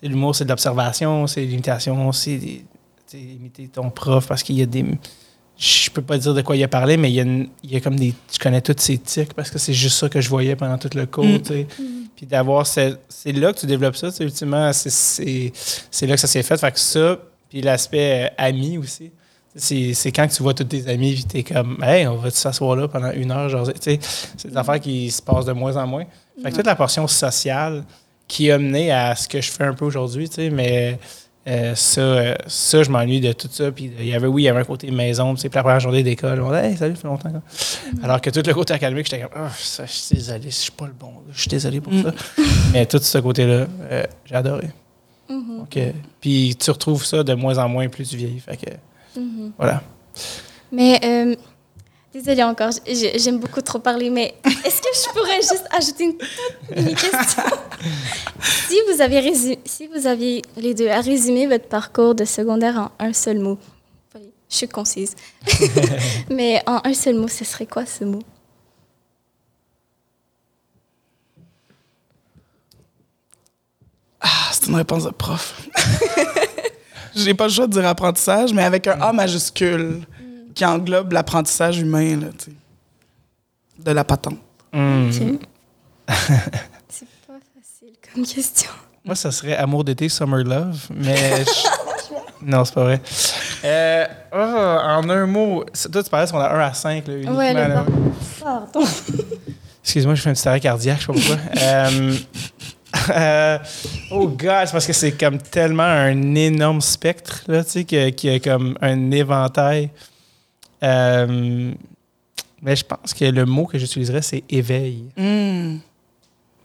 tu L'humour, c'est de l'observation, c'est l'imitation, c'est tu imiter ton prof, parce qu'il y a des je peux pas dire de quoi il a parlé, mais il y a, une- il y a comme des. Je connais tous ses tics parce que c'est juste ça que je voyais pendant tout le cours. Mm. tu sais. Puis d'avoir. ce- C'est là que tu développes ça, tu ultimement. c'est là que ça s'est fait. Fait que ça, puis l'aspect euh, ami aussi. C'est quand que tu vois tous tes amis, puis t'es comme, hey, on va s'asseoir là pendant une heure. Genre, tu sais, c'est des affaires qui se passent de moins en moins. Fait que toute la portion sociale qui a mené à ce que je fais un peu aujourd'hui, tu sais, mais. Euh, ça, euh, ça, je m'ennuie de tout ça. Puis il y avait, oui, il y avait un côté maison. tu sais, Puis la première journée d'école, on dit, hey, salut, ça fait longtemps. quoi. Alors que tout le côté académique, j'étais comme, Ah, ça, je suis désolé, je suis pas le bon. Je suis désolé pour Mm. ça. Mais tout ce côté-là, euh, j'ai adoré. Mhm. Donc, euh, puis tu retrouves ça de moins en moins plus tu vieillis. Fait que, Mhm. voilà. Mais, euh, désolée encore, j'aime beaucoup trop parler, mais est-ce que je pourrais juste ajouter une toute mini question? si, vous avez si vous aviez les deux à résumer votre parcours de secondaire en un seul mot, je suis concise, mais en un seul mot, ce serait quoi ce mot? Ah, c'est une réponse de prof. J'ai pas le choix de dire apprentissage, mais avec un A majuscule qui englobe l'apprentissage humain, là, tu sais. De la patente. Ok. C'est pas facile comme question. Moi, ça serait Amour d'été, Summer Love, mais. je- Non, c'est pas vrai. Euh, oh, en un mot, toi, tu parlais qu'on a 1 à 5, là, uniquement. Ouais, le là. Pardon. Excuse-moi, je fais un petit arrêt cardiaque, je sais pas pourquoi. Euh, euh, oh God, c'est parce que c'est comme tellement un énorme spectre, là, tu sais, que- qui est comme un éventail. Euh, mais je pense que le mot que j'utiliserais, c'est éveil. Hmm.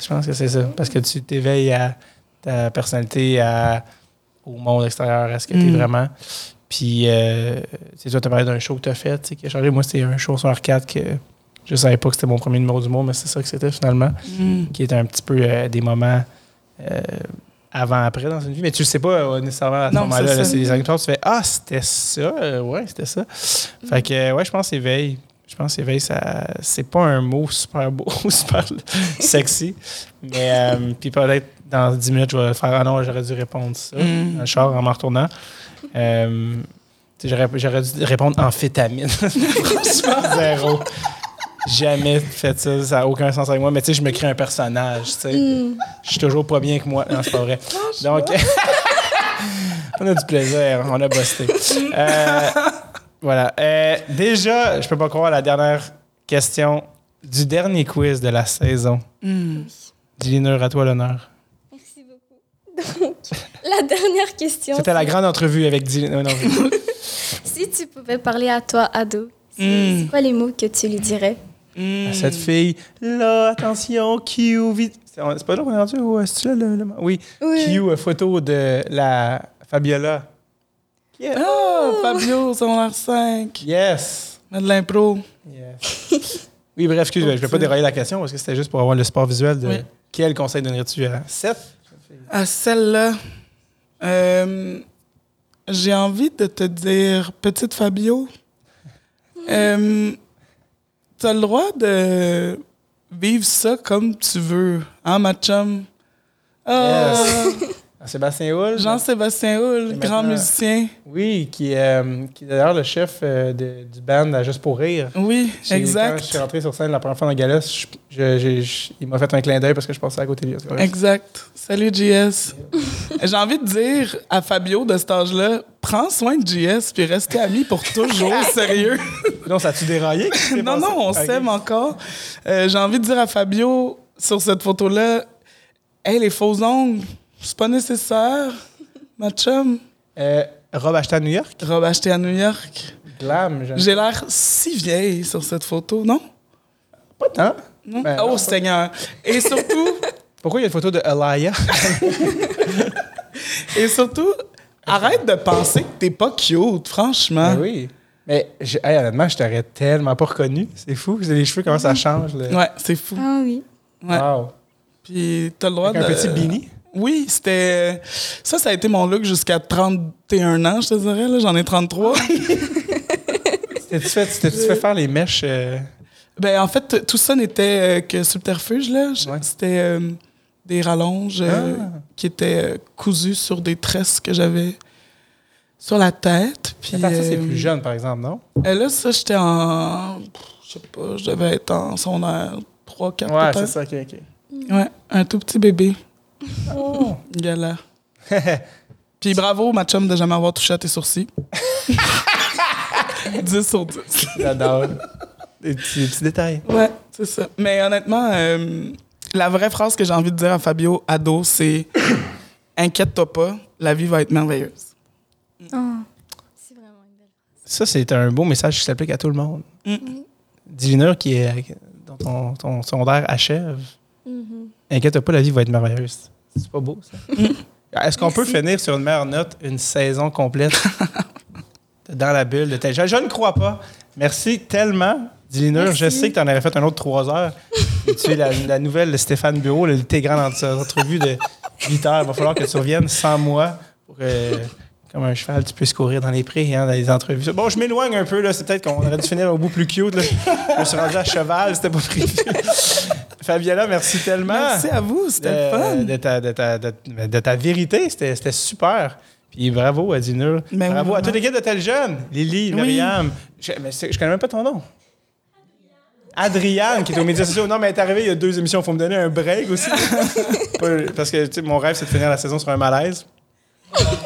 Je pense que c'est ça. Parce que tu t'éveilles à ta personnalité, à, au monde extérieur, à ce que tu es Mm. vraiment. Puis, euh, tu sais, toi, tu as parlé d'un show que tu as fait, tu sais, qui a changé. Moi, c'était un show sur arcade que je savais pas que c'était mon premier numéro du monde, mais c'est ça que c'était finalement, Hmm. qui était un petit peu euh, des moments euh, avant-après dans une vie. Mais tu le sais pas euh, nécessairement à ce moment-là. c'est des anecdotes, tu fais Ah, c'était ça. Ouais, c'était ça. Fait que, ouais, je pense éveil. Je pense éveil, ça, c'est pas un mot super beau ou super sexy. Mais, puis peut-être dans 10 minutes, je vais faire Ah non, j'aurais dû répondre ça Mm. dans le char en m'en retournant. J'aurais, dû répondre amphétamine. Zéro. Jamais fait ça, ça n'a aucun sens avec moi. Mais tu sais, je me crée un personnage, tu sais. Hmm. Je suis toujours pas bien que moi. Non, c'est pas vrai. Donc, on a du plaisir, on a busté. Euh, voilà. Euh, déjà, je peux pas croire la dernière question du dernier quiz de la saison. Dilineur, à toi l'honneur. Merci beaucoup. Donc, la dernière question. C'était la grande entrevue avec non. Si tu pouvais parler à toi, ado, c'est Mm. c'est quoi les mots que tu lui dirais? Hmm. À cette fille, là, attention, Q, vite. C'est pas là qu'on est rendu ou est-ce que le, le- Oui, Q, euh, photo de la Fabiola. Yeah. Ah, Fabio, secondaire 5. Yes. De l'impro. Yes. Oui, bref, excuse, je vais pas dérailler la question parce que c'était juste pour avoir le support visuel de Oui. quel conseil donnerais-tu à 7? À celle-là, euh, j'ai envie de te dire, petite Fabio, euh, tu as le droit de vivre ça comme tu veux, hein, ma chum? Ah, Sébastien Hull. Jean-Sébastien Hull, Et grand musicien. Oui, qui, euh, qui est d'ailleurs le chef euh, de- du band à Juste pour rire. Oui, J'ai- Quand je exact. suis rentré sur scène la première fois dans le gala, je- je- j'ai- je- il m'a fait un clin d'œil parce que je passais à côté de lui. Exact. Salut, JS. J'ai envie de dire à Fabio de cet âge-là, prends soin de JS puis restez amis pour toujours, sérieux. Non, ça a-tu déraillé? Non, non, on Ok. s'aime encore. Euh, J'ai envie de dire à Fabio, sur cette photo-là, hey, les faux ongles, c'est pas nécessaire. Ma chum, Euh, robe achetée à New York? robe achetée à New York. Glam, j'aime. J'ai l'air si vieille sur cette photo, non? Pas tant. Non? Ben, oh, non, pas- Seigneur. Et surtout, Pourquoi il y a une photo de Alaya? et surtout, arrête de penser que t'es pas cute, franchement. Ben oui. Mais j'ai- hey, honnêtement, je t'aurais tellement pas reconnu. C'est fou. C'est les cheveux, comment ça change. là? Ouais, c'est fou. Ah oui. Ouais. Wow. Puis t'as le droit Avec de... un petit beanie? Oui, c'était... Ça, ça a été mon look jusqu'à 31 ans, je te dirais. là. J'en ai 33. T'as-tu fait, faire les mèches? euh, ben, en fait, tout ça n'était euh, que subterfuge, là. Je- Ouais. C'était euh, des rallonges euh, Ah. qui étaient euh, cousues sur des tresses que j'avais sur la tête. Puis, Attends, ça, c'est euh, plus jeune, par exemple, non? Et là, ça, j'étais en... Je sais pas, je devais être en secondaire 3, 4 Ouais, c'est ça. OK, OK. Ouais, un tout petit bébé. Oh. Gala. Puis bravo, ma chum, de jamais avoir touché à tes sourcils. 10 sur 10. J'adore. Des petits, détails. Ouais, c'est ça. Mais honnêtement, euh, la vraie phrase que j'ai envie de dire à Fabio ado, c'est Inquiète-toi pas, la vie va être merveilleuse. Oh, c'est vraiment une belle. Ça, c'est un beau message qui s'applique à tout le monde. Mm. Divineur qui est dont ton, ton secondaire achève. Mhm. Inquiète pas, la vie va être merveilleuse. C'est pas beau, ça? Est-ce qu'on peut finir sur une meilleure note une saison complète dans la bulle de tel je, je ne crois pas. Merci tellement, Dilinur. Je sais que tu en avais fait un autre trois heures. Et tu es la, la nouvelle de Stéphane Bureau, le thé grand entrevue de 8 heures. Il va falloir que tu reviennes sans moi pour que, comme un cheval, tu puisses courir dans les prés, hein, dans les entrevues. Bon, je m'éloigne un peu. là. C'est peut-être qu'on aurait dû finir au bout plus cute. Là. Je me suis rendu à cheval, c'était pas prévu. Fabiola, merci tellement. Merci à vous, c'était le fun. de, ta, de, ta, de, de ta vérité. C'était super. Puis bravo à Dinur. Ben oui, bravo à vraiment. toute l'équipe de Tel Jeune. Lily, Oui. Myriam. Je, mais je connais même pas ton nom. Adriane, qui est aux médias sociaux. Non, mais elle est arrivée il y a deux émissions. Il faut me donner un break aussi. Parce que tu sais, mon rêve, c'est de finir la saison sur un malaise.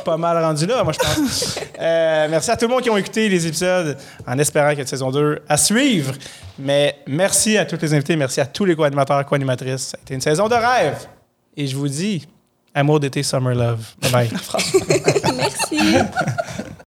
Pas mal rendu là, moi, je pense. Euh, merci à tout le monde qui ont écouté les épisodes en espérant qu'il y ait une saison 2 à suivre. Mais merci à tous les invités, merci à tous les co-animateurs, co-animatrices. Ça a été une saison de rêve. Et je vous dis, amour d'été, summer love. Bye bye. Merci.